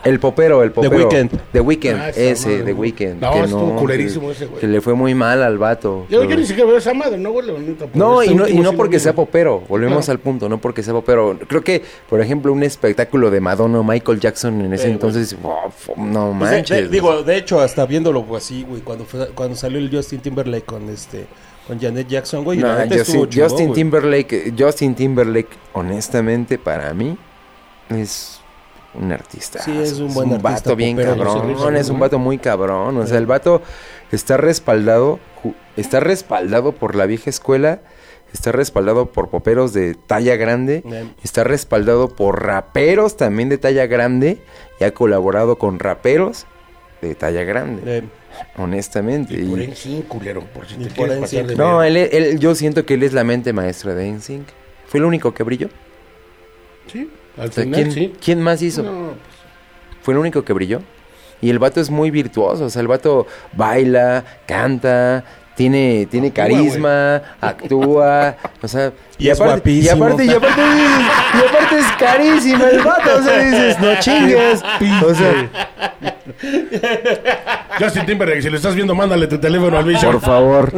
El popero, el popero. Weeknd. The Weeknd, Ah, esa ese, madre, The ¿no? Weeknd. No, que estuvo que- culerísimo ese güey. Que le fue muy mal al vato. Yo, yo ni siquiera veo esa madre, no, neta, pero No, y no, y no porque sea popero, volvemos Claro. al punto, no porque sea popero. Creo que, por ejemplo, un espectáculo de Madonna o Michael Jackson en ese güey. entonces, no Pues de- manches. de- digo, de hecho, hasta viéndolo así, güey, cuando, fue- cuando salió el Justin Timberlake con este con Janet Jackson, güey, No, la Justin, estuvo. Timberlake, Justin Timberlake, honestamente, para mí, es un artista. Sí, es un buen artista, vato bien cabrón, es un vato muy cabrón. O sea, el vato está respaldado, está respaldado por la vieja escuela, está respaldado por poperos de talla grande, está respaldado por raperos también de talla grande y ha colaborado con raperos de talla grande, honestamente. Y por y- en sí, culero, por si Y te por quieres en pasar sí. de no, él, él- yo siento que él es la mente maestra de NSYNC. Fue el único que brilló. Sí, al O sea, final ¿quién, sí. quién más hizo? No, Fue el único que brilló. Y el vato es muy virtuoso. O sea, el vato baila, canta, tiene, tiene Actúa, carisma, actúa. O sea, Y es aparte, y guapísimo. aparte, y aparte, y aparte es carísimo el vato. O sea, dices, no chingues. O sea, Justin Timberlake, si lo estás viendo, mándale tu teléfono al bicho. por favor.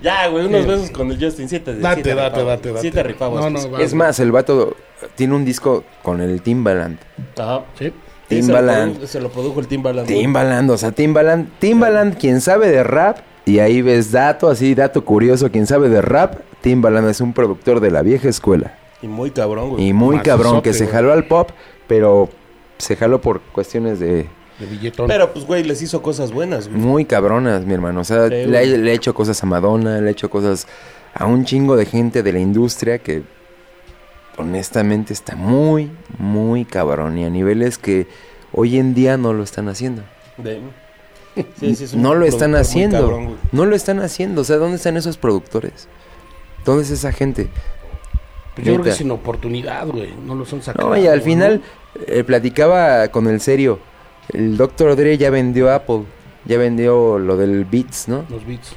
Ya, güey, unos besos con el Justin, sí te Date, date, date, date. te rifabas. No, no, pues. va. Es más, el vato tiene un disco con el Timbaland. Ajá. Sí. Sí, se lo Timbaland. produ- Se lo produjo el Timbaland. Timbaland, o sea, Timbaland, Timbaland, quien sabe de rap, y ahí ves dato, así, dato curioso, quien sabe de rap, Timbaland es un productor de la vieja escuela. Y muy cabrón, güey. Y muy cabrón, que se güey. jaló al pop, pero se jaló por cuestiones de De billetón. Pero, pues, güey, les hizo cosas buenas, güey. muy cabronas, mi hermano. O sea, Sí, le, le he hecho cosas a Madonna, le he hecho cosas a un chingo de gente de la industria que honestamente está muy, muy cabrón. Y a niveles que hoy en día no lo están haciendo. De- Sí, sí, es un no lo están haciendo. cabrón, no lo están haciendo. O sea, ¿dónde están esos productores? ¿Dónde es esa gente? Pues yo creo que neta. sin oportunidad, güey. No los han sacado. No, y al ¿no? final eh, platicaba con el serio. El Dr. Dre ya vendió Apple. Ya vendió lo del Beats, ¿no? Los beats.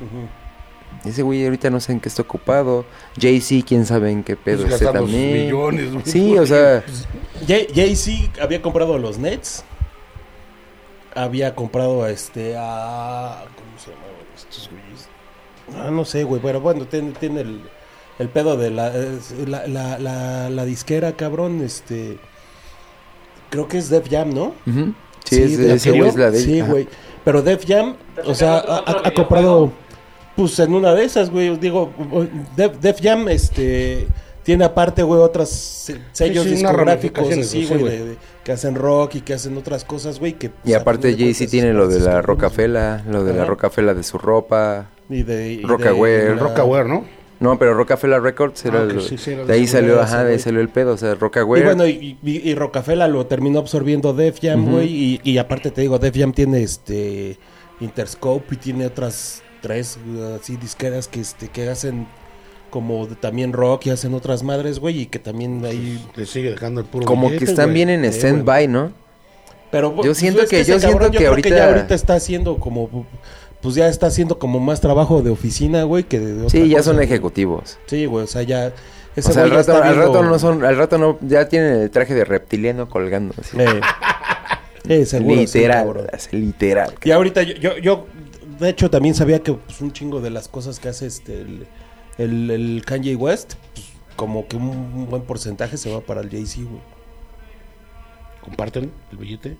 Ese güey ahorita no sé en qué está ocupado. Jay-Z, quién sabe en qué pedo Pues esté gastando sus también. millones, güey. Sí, o sea, Jay- Jay-Z había comprado los Nets. Había comprado a este a ¿cómo se llamaban estos güeyes? Ah, no sé, güey, pero bueno, tiene, tiene el, el pedo de la, la, la, la, la disquera, cabrón, este creo que es Def Jam, ¿no? ujú. sí, es- ese güey es la de Sí, ajá. güey. Pero Def Jam, o sea, ha, ha- ha comprado, pues en una de esas, güey. Digo, Def, Def Jam, este, tiene aparte, güey, otras se- sellos Sí, sí, unas discográficos así, sí, güey, de- de- que hacen rock y que hacen otras cosas, güey. Que, Y pues, a aparte Jay-Z tiene lo de la Rocafela, lo de la. Rocafela de su ropa. Y de, y de- Rocawear, y la- Rockaware, ¿no? No, pero Rocafela Records era Ah, el- sí, sí, era de ahí salió, ajá, de ahí salió el pedo, o sea, Y Rocawear. bueno, y, y, y Rocafela lo terminó absorbiendo Def Jam, güey. Y, y aparte te digo, Def Jam tiene este Interscope y tiene otras tres así disqueras que este que hacen como de- también rock y hacen otras madres, güey, y que también ahí Le sigue dejando el puro como billete, que están güey. bien en Sí, stand-by, ¿no? Pero Yo siento es que- yo siento que creo ahorita- ya ahorita está haciendo como pues ya está haciendo como más trabajo de oficina, güey, que de otra Sí, ya cosa, son güey. ejecutivos. Sí, güey, o sea, ya... O sea, al rato, no son, al rato no, ya tienen el traje de reptiliano colgando. así. Eh, eh, seguro, literal, literal. Y ahorita yo, yo, yo, de hecho, también sabía que pues, un chingo de las cosas que hace este el, el, el Kanye West, pues, como que un buen porcentaje se va para el Jay-Z, güey. Comparten el billete.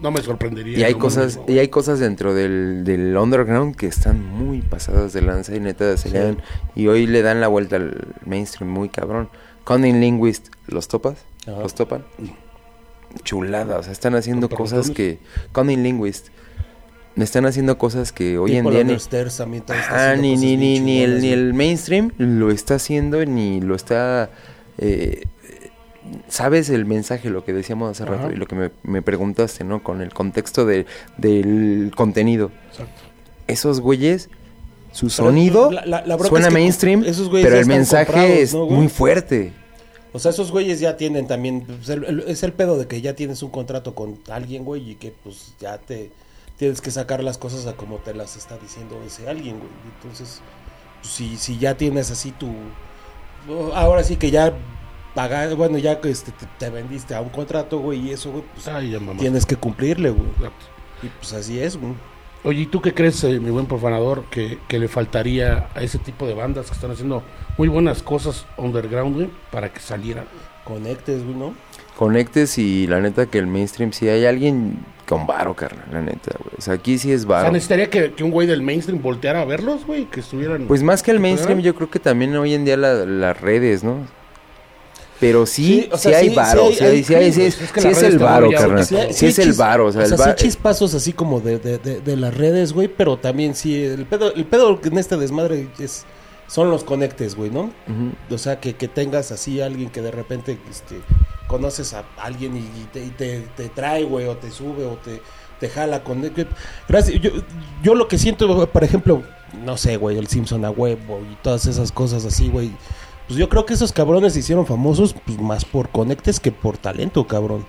No me sorprendería. Y hay cosas, y hay cosas dentro del, del underground que están muy pasadas de lanza y neta se le dan- y hoy le dan la vuelta al mainstream muy cabrón. Cunning Linguist, ¿los topas? Ajá. ¿Los topan? Chulada, o sea, están haciendo ¿Con cosas que Cunning Linguist están haciendo cosas que hoy en día ni, haciendo ni, ni, ni, ni el, ni el mainstream lo está haciendo ni lo está... eh, sabes el mensaje, lo que decíamos hace rato y lo que me, me preguntaste, ¿no? Con el contexto de, del contenido. Exacto. Esos güeyes, su Pero sonido la- la- suena es que mainstream, pero el mensaje es muy fuerte. O sea, esos güeyes ya tienen también, pues, el- el- es el pedo de que ya tienes un contrato con alguien, güey, y que pues ya te tienes que sacar las cosas a como te las está diciendo ese alguien, güey. Entonces, pues, si, si ya tienes así tu... Ahora sí que ya pagar, bueno, ya que este, te, te vendiste a un contrato, güey, y eso, güey, pues Ay, ya mamá. tienes que cumplirle, güey. Exacto. Y pues así es, güey. Oye, ¿y tú qué crees, eh, mi buen profanador, que, que le faltaría a ese tipo de bandas que están haciendo muy buenas cosas underground, güey, para que salieran? Conectes, güey, ¿no? Conectes y la neta que el mainstream, si hay alguien con varo, carnal, la neta, güey. O sea, aquí sí es O sea, varo. necesitaría que, que un güey del mainstream volteara a verlos, güey, que estuvieran... Pues más que el ¿Que mainstream, pudieran? yo creo que también hoy en día la- las redes, ¿no? Pero sí, Sí, o sea, hay varo, sí hay- sí, hay- hay- sí, hay- sí sí, es, que el varo, carnal. sí es el varo, o sea, el sea, va- sí chispazos así como de, de, de, de las redes, güey, pero también sí, el pedo, el pedo en este desmadre es, son los conectes, güey, ¿no? O sea, que, que tengas así alguien que de repente este, conoces a alguien y, y te, y te, te trae, güey, o te sube, o te, te jala con... Gracias, yo, yo lo que siento, por ejemplo, no sé, güey, el Simpson a huevo y todas esas cosas así, güey. Pues yo creo que esos cabrones se hicieron famosos pues, más por conectes que por talento, cabrón.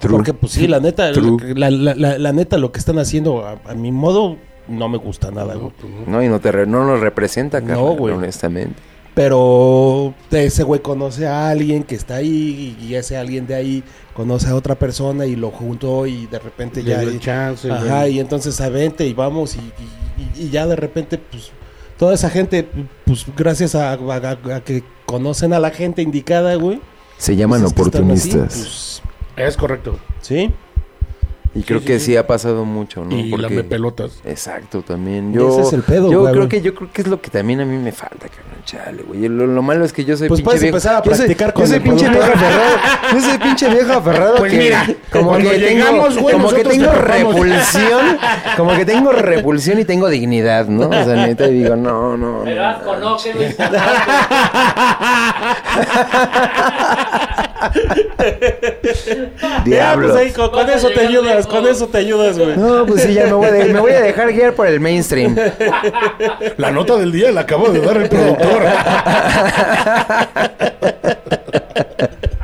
True. Porque pues sí, la neta, la, la- la- la neta lo que están haciendo a, a mi modo no me gusta nada, güey. No, y no te re- no nos representa, No, carnal, güey. honestamente. Pero ese güey conoce a alguien que está ahí y ese alguien de ahí conoce a otra persona y lo juntó y de repente Le ya... dio el chance, Ajá, güey. y entonces a vente y vamos y, y- y- y ya de repente pues toda esa gente pues gracias a, a- a que conocen a la gente indicada, güey. Se llaman pues, es que están así, oportunistas. pues, Es correcto. sí. Y creo sí, que sí. sí. ha pasado mucho, ¿no? y Porque- lame pelotas. Exacto, también. Y Yo, ese es el pedo, yo güey, creo que yo creo que es lo que también a mí me falta, carnal. Chale, güey. Lo, lo malo es que yo soy Pues pinche puedes viejo. empezar a yo soy- practicar yo con soy el pinche viejo productor. aferrado. Yo soy pinche viejo aferrado Pues que mira, como cuando que llegamos, tengo, güey, como que tengo te repulsión, como que tengo repulsión y tengo dignidad, ¿no? O sea, neta y digo, no, no. Pero no. asco no, que lo importante. Ya, Diablos. pues ahí con, con eso te ayudas, con eso te ayudas, güey. No, pues sí, ya me voy, a de- me voy a dejar guiar por el mainstream. La nota del día la acabo de dar el productor.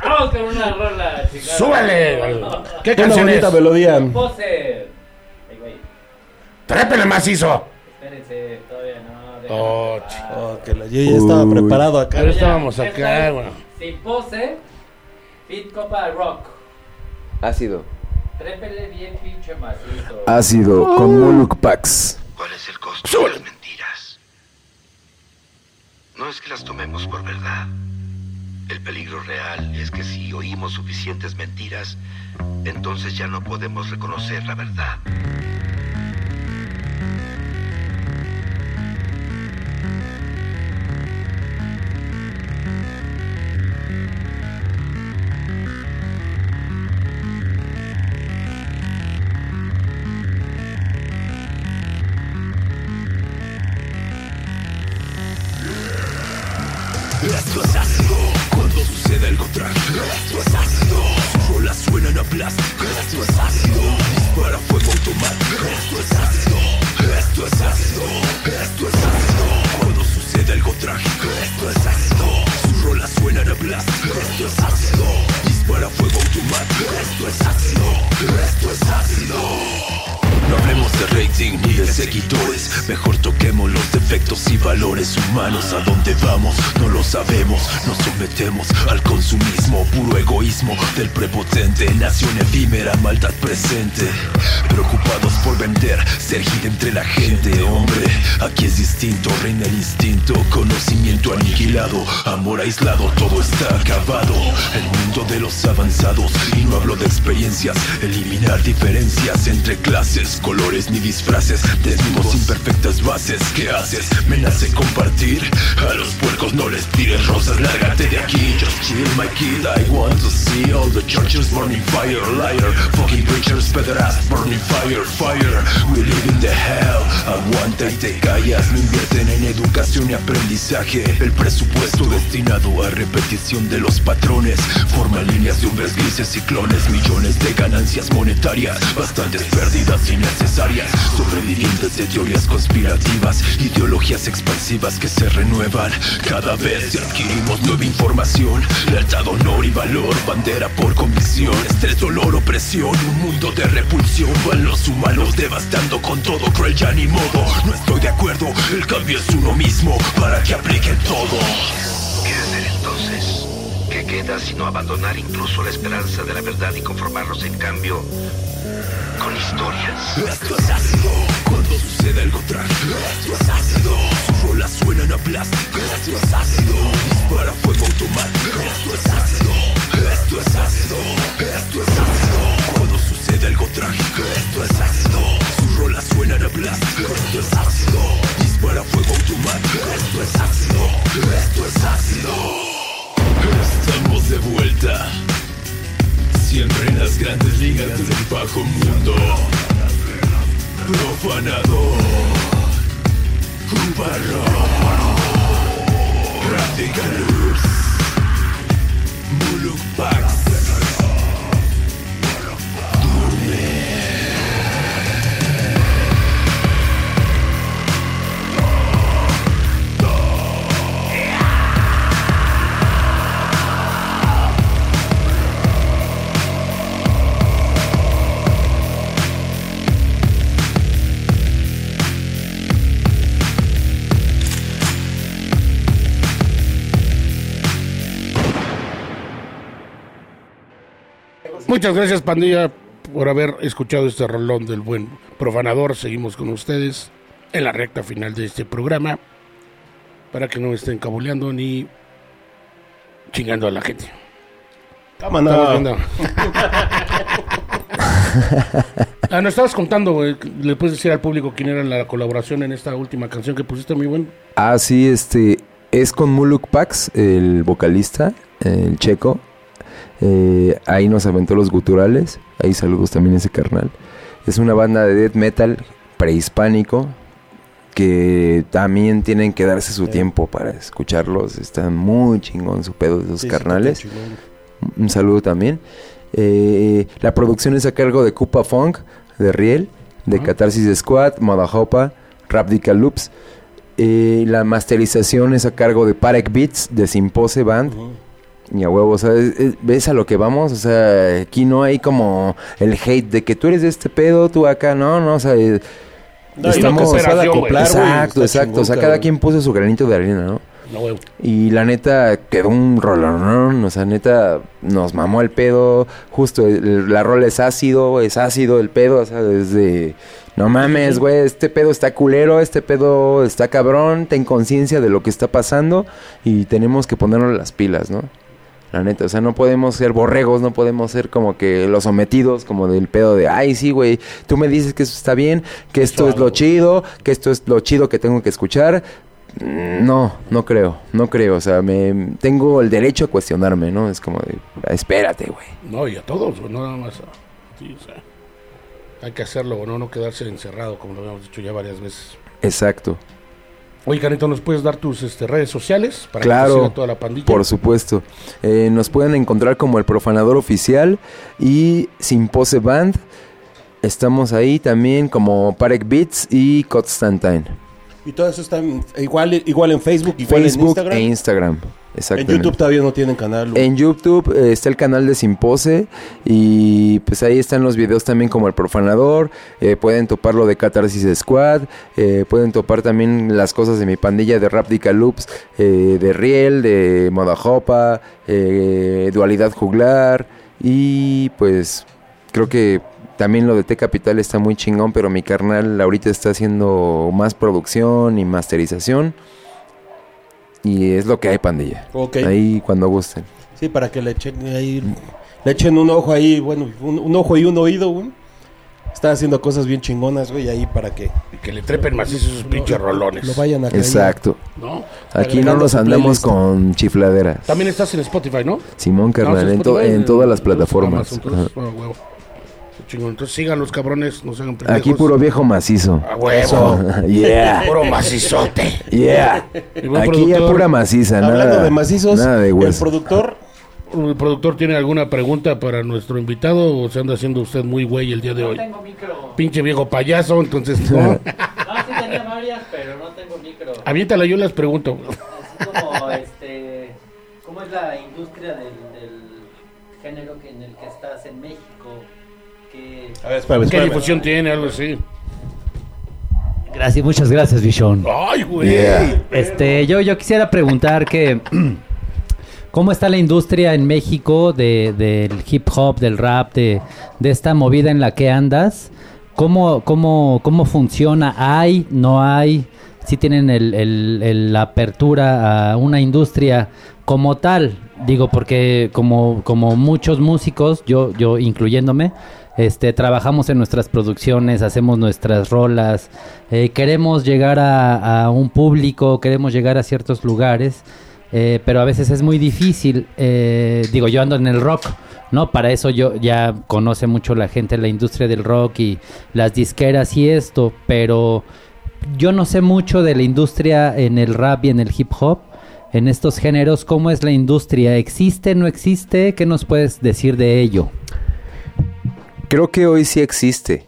Vamos con una rola, chicos. ¡Súbale! ¿Qué Una canción es? bonita melodía. Ay, güey. ¡Trépele macizo! Espérense, todavía no. déjame Oh. Oh, que la- yo ya estaba Uy. preparado acá. Pero estábamos acá, es güey. Sin pose. Fit Copa Rock. Ácido. Trépele bien pinche macizo. Ácido con Muluk Pax. ¿Cuál es el costo de las mentiras? No es que las tomemos por verdad. El peligro real es que si oímos suficientes mentiras, entonces ya no podemos reconocer la verdad. Ácido. No hablemos de errores. Mejor toquemos los defectos y valores humanos. ¿A dónde vamos? No lo sabemos. Nos sometemos al consumismo, puro egoísmo del prepotente. Nación efímera, maldad presente. Preocupados por vender, ser entre la gente. Hombre, aquí es distinto, reina el instinto. Conocimiento aniquilado, amor aislado, todo está acabado. El mundo de los avanzados, y no hablo de experiencias. Eliminar diferencias entre clases, colores ni disfraces. Desnudos imperfectas bases, ¿qué haces? Me nace compartir. A los puercos no les tires rosas, lárgate de aquí. Just chill, my kid. I want to see all the churches burning fire, liar. Fucking preachers, pederast, burning fire, fire. We live in the hell. Aguanta y te callas. No invierten en educación y aprendizaje. El presupuesto destinado a repetición de los patrones. Forman líneas de hombres grises y clones. Millones de ganancias monetarias. Bastantes pérdidas innecesarias. Sobrevivientes de teorías conspirativas. Ideologías expansivas que se renuevan. Cada vez que adquirimos nueva información. Lealtad, honor y valor. Bandera por convicción. Estrés, dolor, opresión. Un mundo de repulsión. Van los humanos devastando con todo. Cruel ya ni modo. No estoy de acuerdo. El cambio es uno mismo. Para que apliquen todo. Queda sino abandonar incluso la esperanza de la verdad y conformarnos en cambio con historias? Esto es ácido Cuando sucede algo trágico Esto es ácido Sus rolas suenan a plástico Esto es ácido Dispara fuego automático Esto es ácido Esto es ácido Esto es ácido Cuando sucede algo trágico Esto es ácido Sus rolas suenan a plástico Esto es ácido Dispara fuego automático Esto es ácido Esto es ácido de vuelta. Siempre en las grandes ligas del bajo mundo. Profanador. Cubarro Radical Muluk Pax Muchas gracias, pandilla, por haber escuchado este rolón del buen profanador. Seguimos con ustedes en la recta final de este programa para que no me estén cabuleando ni chingando a la gente. Viendo. Ah, nos estabas contando. ¿Le puedes decir al público quién era la colaboración en esta última canción que pusiste muy buen? Ah, sí, este es con Muluk Pax, el vocalista, el checo. Eh, ahí nos aventó los guturales. Ahí saludos también a ese carnal. Es una banda de death metal prehispánico que también tienen que darse su tiempo para escucharlos. Está muy chingón su pedo de esos Sí, carnales. Un saludo también. Eh, la producción es a cargo de Cupa Funk, de Riel, de Catarsis Squad, Madahopa, Rapdical Loops. Eh, la masterización es a cargo de Parek Beats, de Simpose Band. Y a huevo, o sea, es- es- ¿ves a lo que vamos? O sea, aquí no hay como el hate de que tú eres de este pedo, tú acá, no, no, o sea, eh, No, una cooperación, güey. Exacto, exacto, o sea, cada quien puso su granito de arena, ¿no? Y la neta quedó un rolón, o sea, neta nos mamó el pedo, justo el- la rola es ácido, es ácido el pedo, o sea, desde no mames, güey, este pedo está culero, este pedo está cabrón, ten conciencia de lo que está pasando y tenemos que ponernos las pilas, ¿no? La neta, o sea, no podemos ser borregos, no podemos ser como que los sometidos, como del pedo de, ay, sí, güey, tú me dices que eso está bien, que esto es lo chido, que esto es lo chido que tengo que escuchar. Mm, No, no creo, no creo, o sea, me tengo el derecho a cuestionarme, ¿no? Es como de, espérate, güey. No, y a todos, no nada más. a- o sea, hay que hacerlo, no, no quedarse encerrado, como lo habíamos dicho ya varias veces. Exacto. Oye, Carito, ¿nos puedes dar tus este, redes sociales para que Claro, siga toda la pandilla? Por supuesto. Eh, nos pueden encontrar como el Profanador Oficial y Simpose Band. Estamos ahí también como Parek Beats y Constantine. Y todo eso está en- igual, igual en Facebook, igual Facebook en Instagram. e Instagram. en. YouTube todavía no tienen canal. En YouTube eh, está el canal de Simpose y pues ahí están los videos también como El Profanador, eh, pueden topar lo de Catarsis Squad, eh, pueden topar también las cosas de mi pandilla de Rapdica Loops, eh, de Riel, de Modajopa, eh, Dualidad Juglar y pues creo que también lo de T Capital está muy chingón, pero mi carnal ahorita está haciendo más producción y masterización. Y es lo que hay, pandilla. Ahí cuando gusten. Sí, para que le echen ahí, le echen un ojo ahí, bueno, un, un ojo y un oído, güey. Está haciendo cosas bien chingonas, güey, ahí para que Y que le trepen macizo sus pinches rolones. lo vayan a caer. Exacto. ¿No? Aquí no nos andamos con chifladeras. También estás en Spotify, ¿no? Simón carnal, No, en, to- Spotify, en todas las plataformas. Amazon, entonces, ah, huevo. Chingón. Entonces sigan los cabrones, no se hagan Ajá. pendejos. Aquí puro viejo macizo. A huevo. yeah. Puro macizote. Yeah. Aquí ya pura maciza, Hablando nada. de macizos, Nada de el productor, ¿El productor tiene alguna pregunta para nuestro invitado o se anda haciendo usted muy güey el día de hoy? tengo micro. Pinche viejo payaso, entonces no. No, sí tenía varias, pero no tengo micro. Aviéntala, yo las pregunto. Así como, este, ¿cómo es la industria del, del género que, en el que estás en México? ¿Qué... a ver, espérame, ¿Qué difusión tiene? Algo así. Gracias, muchas gracias, Bichón. Ay, güey. Yeah. Este, yo, yo quisiera preguntar que cómo está la industria en México de, del hip hop, del rap, de, de esta movida en la que andas. ¿Cómo, cómo, cómo funciona? ¿Hay? ¿No hay? Si tienen el, el- el- la apertura a una industria como tal, digo, porque como, como muchos músicos, yo, yo incluyéndome, este, trabajamos en nuestras producciones, hacemos nuestras rolas, eh, queremos llegar a, un público, queremos llegar a ciertos lugares, eh, pero a veces es muy difícil. eh, digo, yo ando en el rock, ¿no? Para eso yo ya conoce mucho la gente la industria del rock y las disqueras y esto, pero yo no sé mucho de la industria en el rap y en el hip hop. En estos géneros, ¿cómo es la industria? ¿Existe, no existe? ¿Qué nos puedes decir de ello? Creo que hoy sí existe.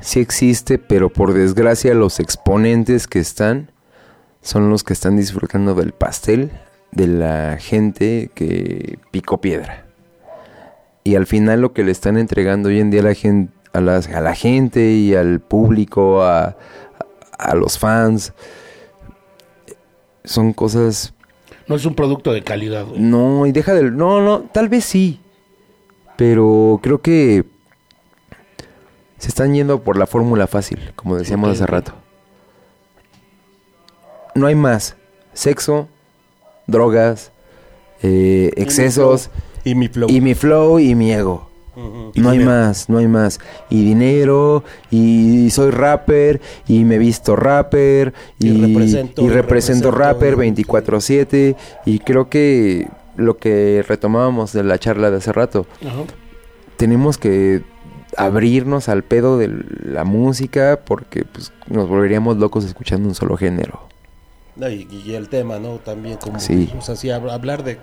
Sí existe, pero por desgracia los exponentes que están son los que están disfrutando del pastel de la gente que picó piedra. Y al final lo que le están entregando hoy en día a la gente, a, las- a la gente y al público, a, a los fans, son cosas No es un producto de calidad, güey. no, y deja del... No, no, tal vez sí. Pero creo que se están yendo por la fórmula fácil, como decíamos hace rato. No hay más. Sexo, drogas, eh, excesos, y mi flow. y mi flow y mi ego. No hay más, no hay más. Y dinero, y soy rapper, y me visto rapper, Y y, represento- y y represento represento- rapper 24/7. Y creo que lo que retomábamos de la charla de hace rato, tenemos que abrirnos al pedo de la música porque pues, nos volveríamos locos escuchando un solo género. No, y, y el tema, ¿no? También como... Sí. O sea, sí, hab- hablar de,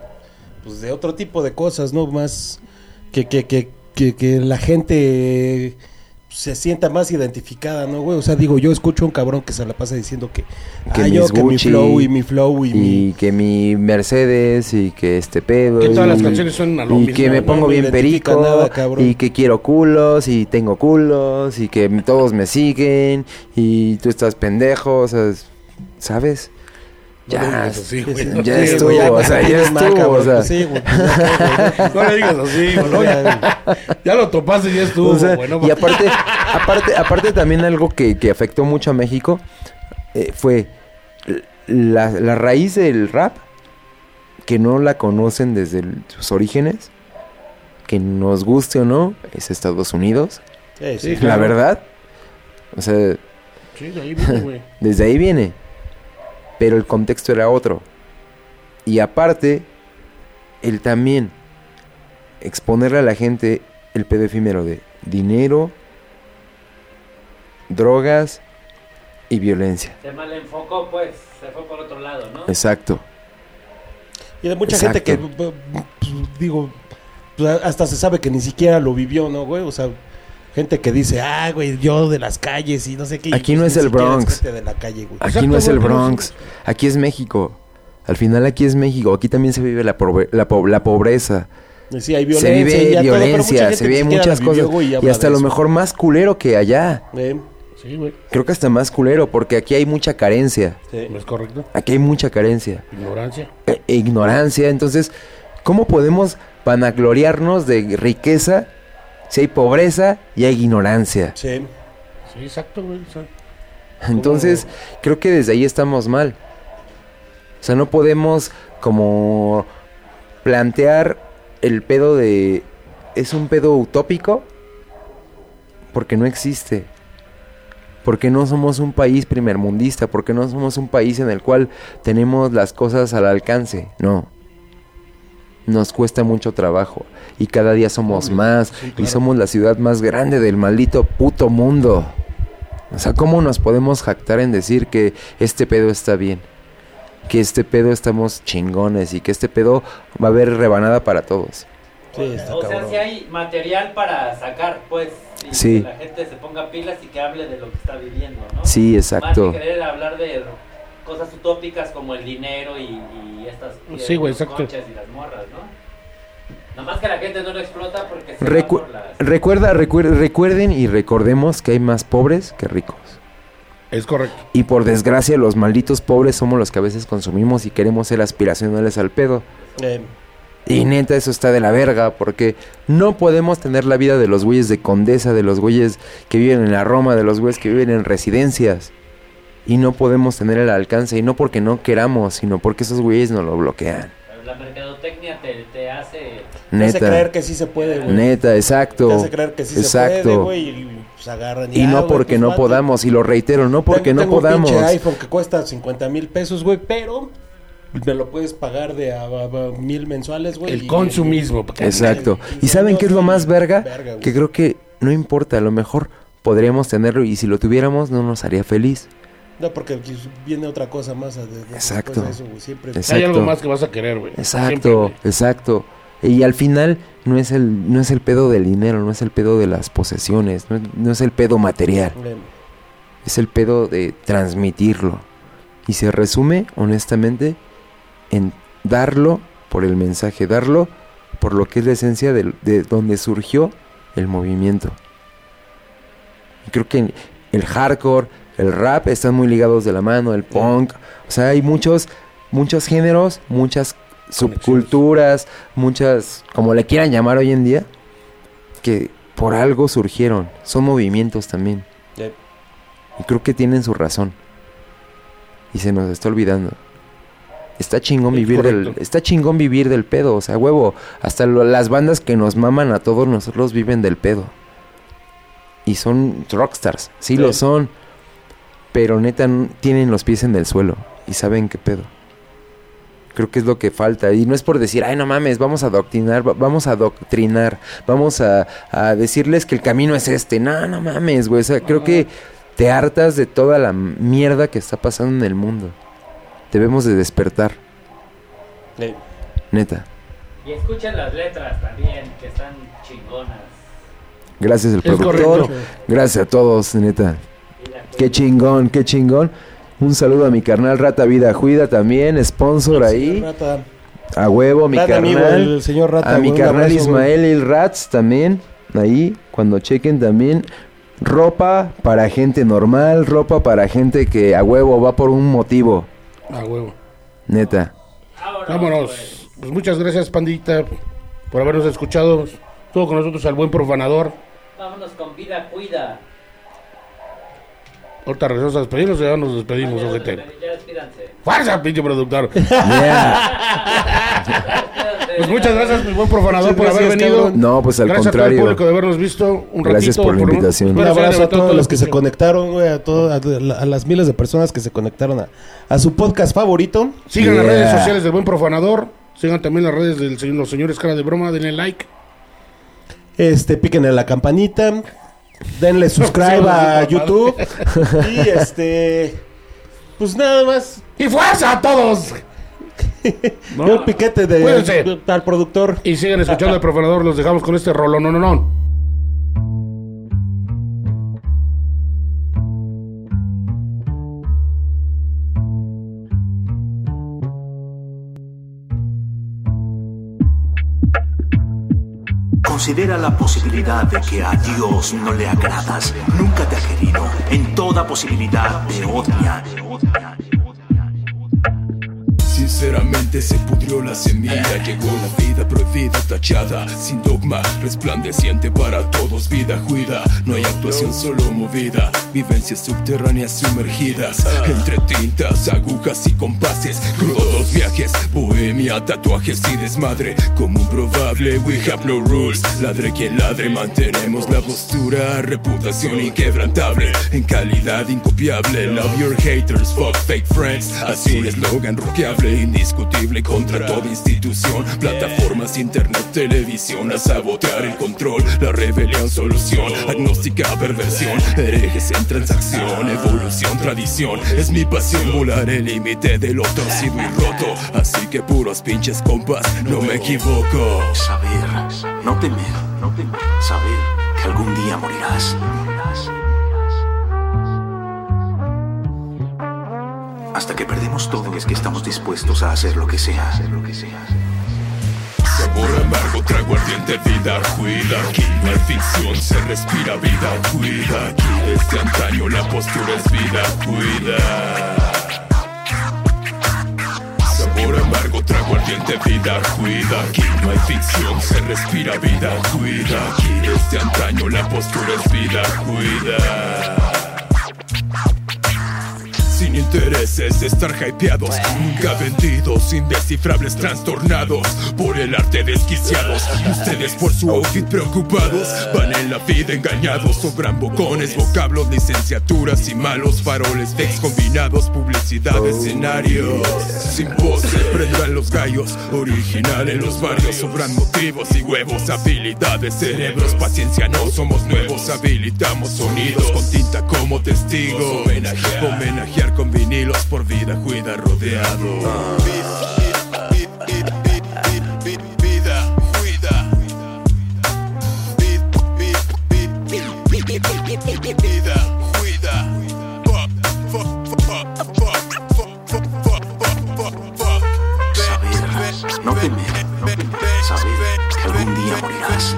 pues, de otro tipo de cosas, ¿no? Más que, que, que, que, que la gente se sienta más identificada, ¿no, güey? O sea, digo, yo escucho a un cabrón que se la pasa diciendo que, Que ah, mis yo, que mi flow y mi flow y, mi... Y que mi Mercedes y que este pedo. Que todas las y- canciones son a lo Y mismo, que me ¿no? pongo No bien perico. nada, y que quiero culos y tengo culos y que todos me siguen y tú estás pendejo. O sea, ¿sabes? No Ya, le digas así, güey. ya estuvo, güey, o sea, ya estuvo, o sea. Sí, güey, ya, güey, No le digas así, güey. no, ya, ya lo topaste y ya estuvo, O sea, güey. no y aparte, aparte, aparte también algo que, que afectó mucho a México eh, fue la, la raíz del rap, que no la conocen desde el- sus orígenes, que nos guste o no, es Estados Unidos, sí. Sí, la claro. verdad. O sea, Sí, de ahí viene, güey. desde ahí viene. Pero el contexto era otro. Y aparte, el también exponerle a la gente el pedo efímero de dinero, drogas y violencia. Se malenfocó, pues, se fue por otro lado, ¿no? Exacto. Y hay mucha Exacto. gente que, pues, digo, pues, hasta se sabe que ni siquiera lo vivió, ¿no, güey? O sea, gente que dice, ah, güey, yo de las calles y no sé qué. y Aquí pues no es el Bronx. gente de la calle, güey. Aquí Exacto, no es el Bronx, aquí es México. Al final aquí es México, aquí también se vive la, pobre- la, po- la pobreza. Sí, hay se vive todo, violencia, se vive muchas vivió, cosas. güey, Y hasta lo mejor más culero que allá. Eh, Sí, güey. Creo que hasta más culero, porque aquí hay mucha carencia. sí. ¿No es correcto? Aquí hay mucha carencia. Ignorancia. E ignorancia. Entonces, ¿cómo podemos vanagloriarnos de riqueza si hay pobreza y hay ignorancia? Sí. Sí, exacto, güey. o sea, Entonces, creo que desde ahí estamos mal. O sea, no podemos como plantear el pedo de... ¿Es un pedo utópico? Porque no existe. Porque no somos un país primermundista. Porque no somos un país en el cual tenemos las cosas al alcance. No. Nos cuesta mucho trabajo. Y cada día somos más. sí, Y somos la ciudad más grande del maldito puto mundo. O sea, ¿cómo nos podemos jactar en decir que este pedo está bien? Que este pedo estamos chingones y que este pedo va a haber rebanada para todos. Sí, está o sea, si hay material para sacar, pues, y Sí. que la gente se ponga pilas y que hable de lo que está viviendo, ¿no? Sí, exacto. Más que querer hablar de cosas utópicas como el dinero y, y estas Sí, güey, exacto. y las morras, ¿no? Nada más que la gente no lo explota porque se Recu- va por las... recuerda, recuer- recuerden y recordemos que hay más pobres que ricos. Es correcto. Y por desgracia los malditos pobres somos los que a veces consumimos y queremos ser aspiracionales al pedo. Eh, Y neta, eso está de la verga, porque no podemos tener la vida de los güeyes de Condesa, de los güeyes que viven en la Roma, de los güeyes que viven en residencias. Y no podemos tener el alcance, y no porque no queramos, sino porque esos güeyes nos lo bloquean. La mercadotecnia te, te hace... te hace Neta. creer que sí se puede, güey. Neta, exacto. Te hace creer que sí se exacto. puede, güey. Y pues agarran Y ah, no porque pues, no podamos, y lo reitero, no porque tengo- no tengo un podamos. pinche iPhone que cuesta 50 mil pesos, güey, pero me lo puedes pagar de a, a- a mil mensuales, güey. El y- consumismo. Exacto. y ¿Y saben qué es lo más verga? Verga. Que creo que no importa, a lo mejor podríamos tenerlo y si lo tuviéramos no nos haría feliz. No, porque pues, viene otra cosa más. de- de- Exacto. de eso, güey, siempre. Exacto. Hay algo más que vas a querer, güey. Exacto, Siempre, exacto. Y al final no es el no es el pedo del dinero, no es el pedo de las posesiones, no es, no es el pedo material, es el pedo de transmitirlo. Y se resume, honestamente, en darlo por el mensaje, darlo por lo que es la esencia del- de, donde surgió el movimiento. Y creo que el hardcore, el rap están muy ligados de la mano, el punk, o sea, hay muchos, muchos géneros, muchas subculturas, muchas, como le quieran llamar hoy en día, que por algo surgieron, son movimientos también. Y creo que tienen su razón. Y se nos está olvidando. Está chingón Es vivir del, está chingón vivir del pedo, o sea, huevo, hasta lo- las bandas que nos maman a todos nosotros viven del pedo. Y son rockstars, sí, Sí. lo son. Pero neta tienen los pies en el suelo y saben qué pedo. Creo que es lo que falta. Y no es por decir, ay, no mames, vamos a adoctrinar, va- vamos a adoctrinar, vamos a, a decirles que el camino es este. No, no mames, güey. O sea, creo que te hartas de toda la mierda que está pasando en el mundo. Debemos de despertar, neta. Y escuchen las letras también, que están chingonas. Gracias al productor, correcto. gracias a todos, neta. Qué chingón, qué chingón. Un saludo a mi carnal Rata Vida Juida también, sponsor ahí. Rata. A huevo, mi amigo, carnal. el señor Rata, a mi güey, carnal abrazo, Ismael y Rats también. Ahí, cuando chequen también. Ropa para gente normal, ropa para gente que a huevo va por un motivo. A huevo. Neta. Vámonos, pues. Pues muchas gracias, pandita, por habernos escuchado. Estuvo con nosotros al buen profanador. Vámonos con vida, cuida. Ahorita regresamos a despedirnos y ya nos despedimos, Ya, ojete. ¡Fuerza, pinche productor! Pues muchas gracias, mi buen profanador, Muchas por haber gracias, venido. cabrón. No, pues al gracias a todo el contrario. público de habernos visto un ratito. Gracias por la invitación. Un abrazo a todos todo los que se conectaron, güey, a, todo- a, a las miles de personas que se conectaron a, a su podcast favorito. Sigan las Yeah. redes sociales del buen profanador. Sigan también las redes de los señores cara de broma. Denle like. Este, píquenle a la campanita, denle subscribe Sí, a YouTube y este, pues nada más. ¡Y fuerza a todos! Yo el piquete de, Cuídense. al productor. Y sigan escuchando el profanador. Los dejamos con este rolón. No, no, no. Considera la posibilidad de que a Dios no le agradas. Nunca te ha querido. En toda posibilidad te odia. Sinceramente se pudrió la semilla, llegó la vida prohibida, tachada, sin dogma, resplandeciente para todos, vida juida, no hay actuación solo movida, vivencias subterráneas sumergidas, entre tintas, agujas y compases, crudos viajes, tatuajes y desmadre, como un probable, we have no rules, ladre quien ladre, mantenemos la postura, reputación inquebrantable, en calidad incopiable, love your haters, fuck fake friends, así un eslogan rockeable, indiscutible contra toda institución, plataformas, internet, televisión, a sabotear el control, la rebelión, solución, agnóstica, perversión, herejes en transacción, evolución, tradición, es mi pasión volar el límite de lo torcido y roto, así que pinches compas, no me equivoco. Saber, no temer, no temer. Saber que algún día morirás. Hasta que perdemos todo es que estamos dispuestos a hacer lo que sea. Sabor amargo, trago ardiente, vida, cuida Aquí no hay ficción, se respira vida, cuida Aquí desde antaño la postura es vida, cuida Sabor amargo, trago ardiente, vida, cuida. Aquí no hay ficción, se respira vida, cuida. Aquí desde antaño la postura es vida, cuida intereses de estar hypeados, nunca vendidos, indescifrables, trastornados por el arte desquiciados. Ustedes por su outfit preocupados, van en la vida engañados, sobran bocones, vocablos, licenciaturas y malos faroles, fakes combinados, publicidad, escenarios. Sin pose, prendan los gallos, original en los barrios, sobran motivos y huevos, habilidades, cerebros, paciencia, no somos nuevos, habilitamos sonidos con tinta como testigos. Homenajear, homenajear vinilos por vida, cuida rodeado. Vida, cuida. Vida, cuida. Saber, no temer, no temer. Saber que algún día morirás.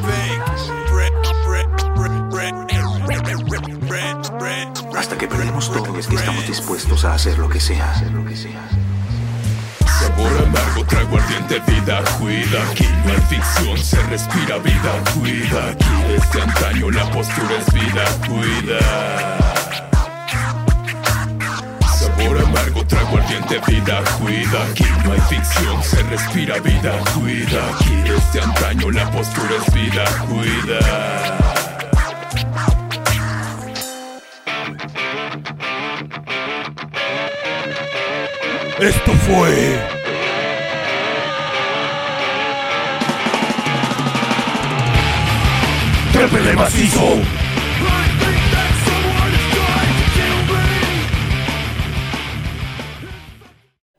Que perdemos todo es que estamos dispuestos a hacer lo que sea. Sabor amargo, trago ardiente, vida, cuida Aquí no hay ficción, se respira vida, cuida. Aquí desde antaño la postura es vida, cuida. Sabor amargo, trago ardiente, vida, cuida Aquí no hay ficción, se respira vida, cuida. Aquí desde antaño la postura es vida, cuida Esto fue Trepe de macizo.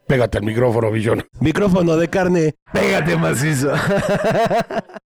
Pégate al micrófono, Billón. Micrófono de carne. Pégate macizo.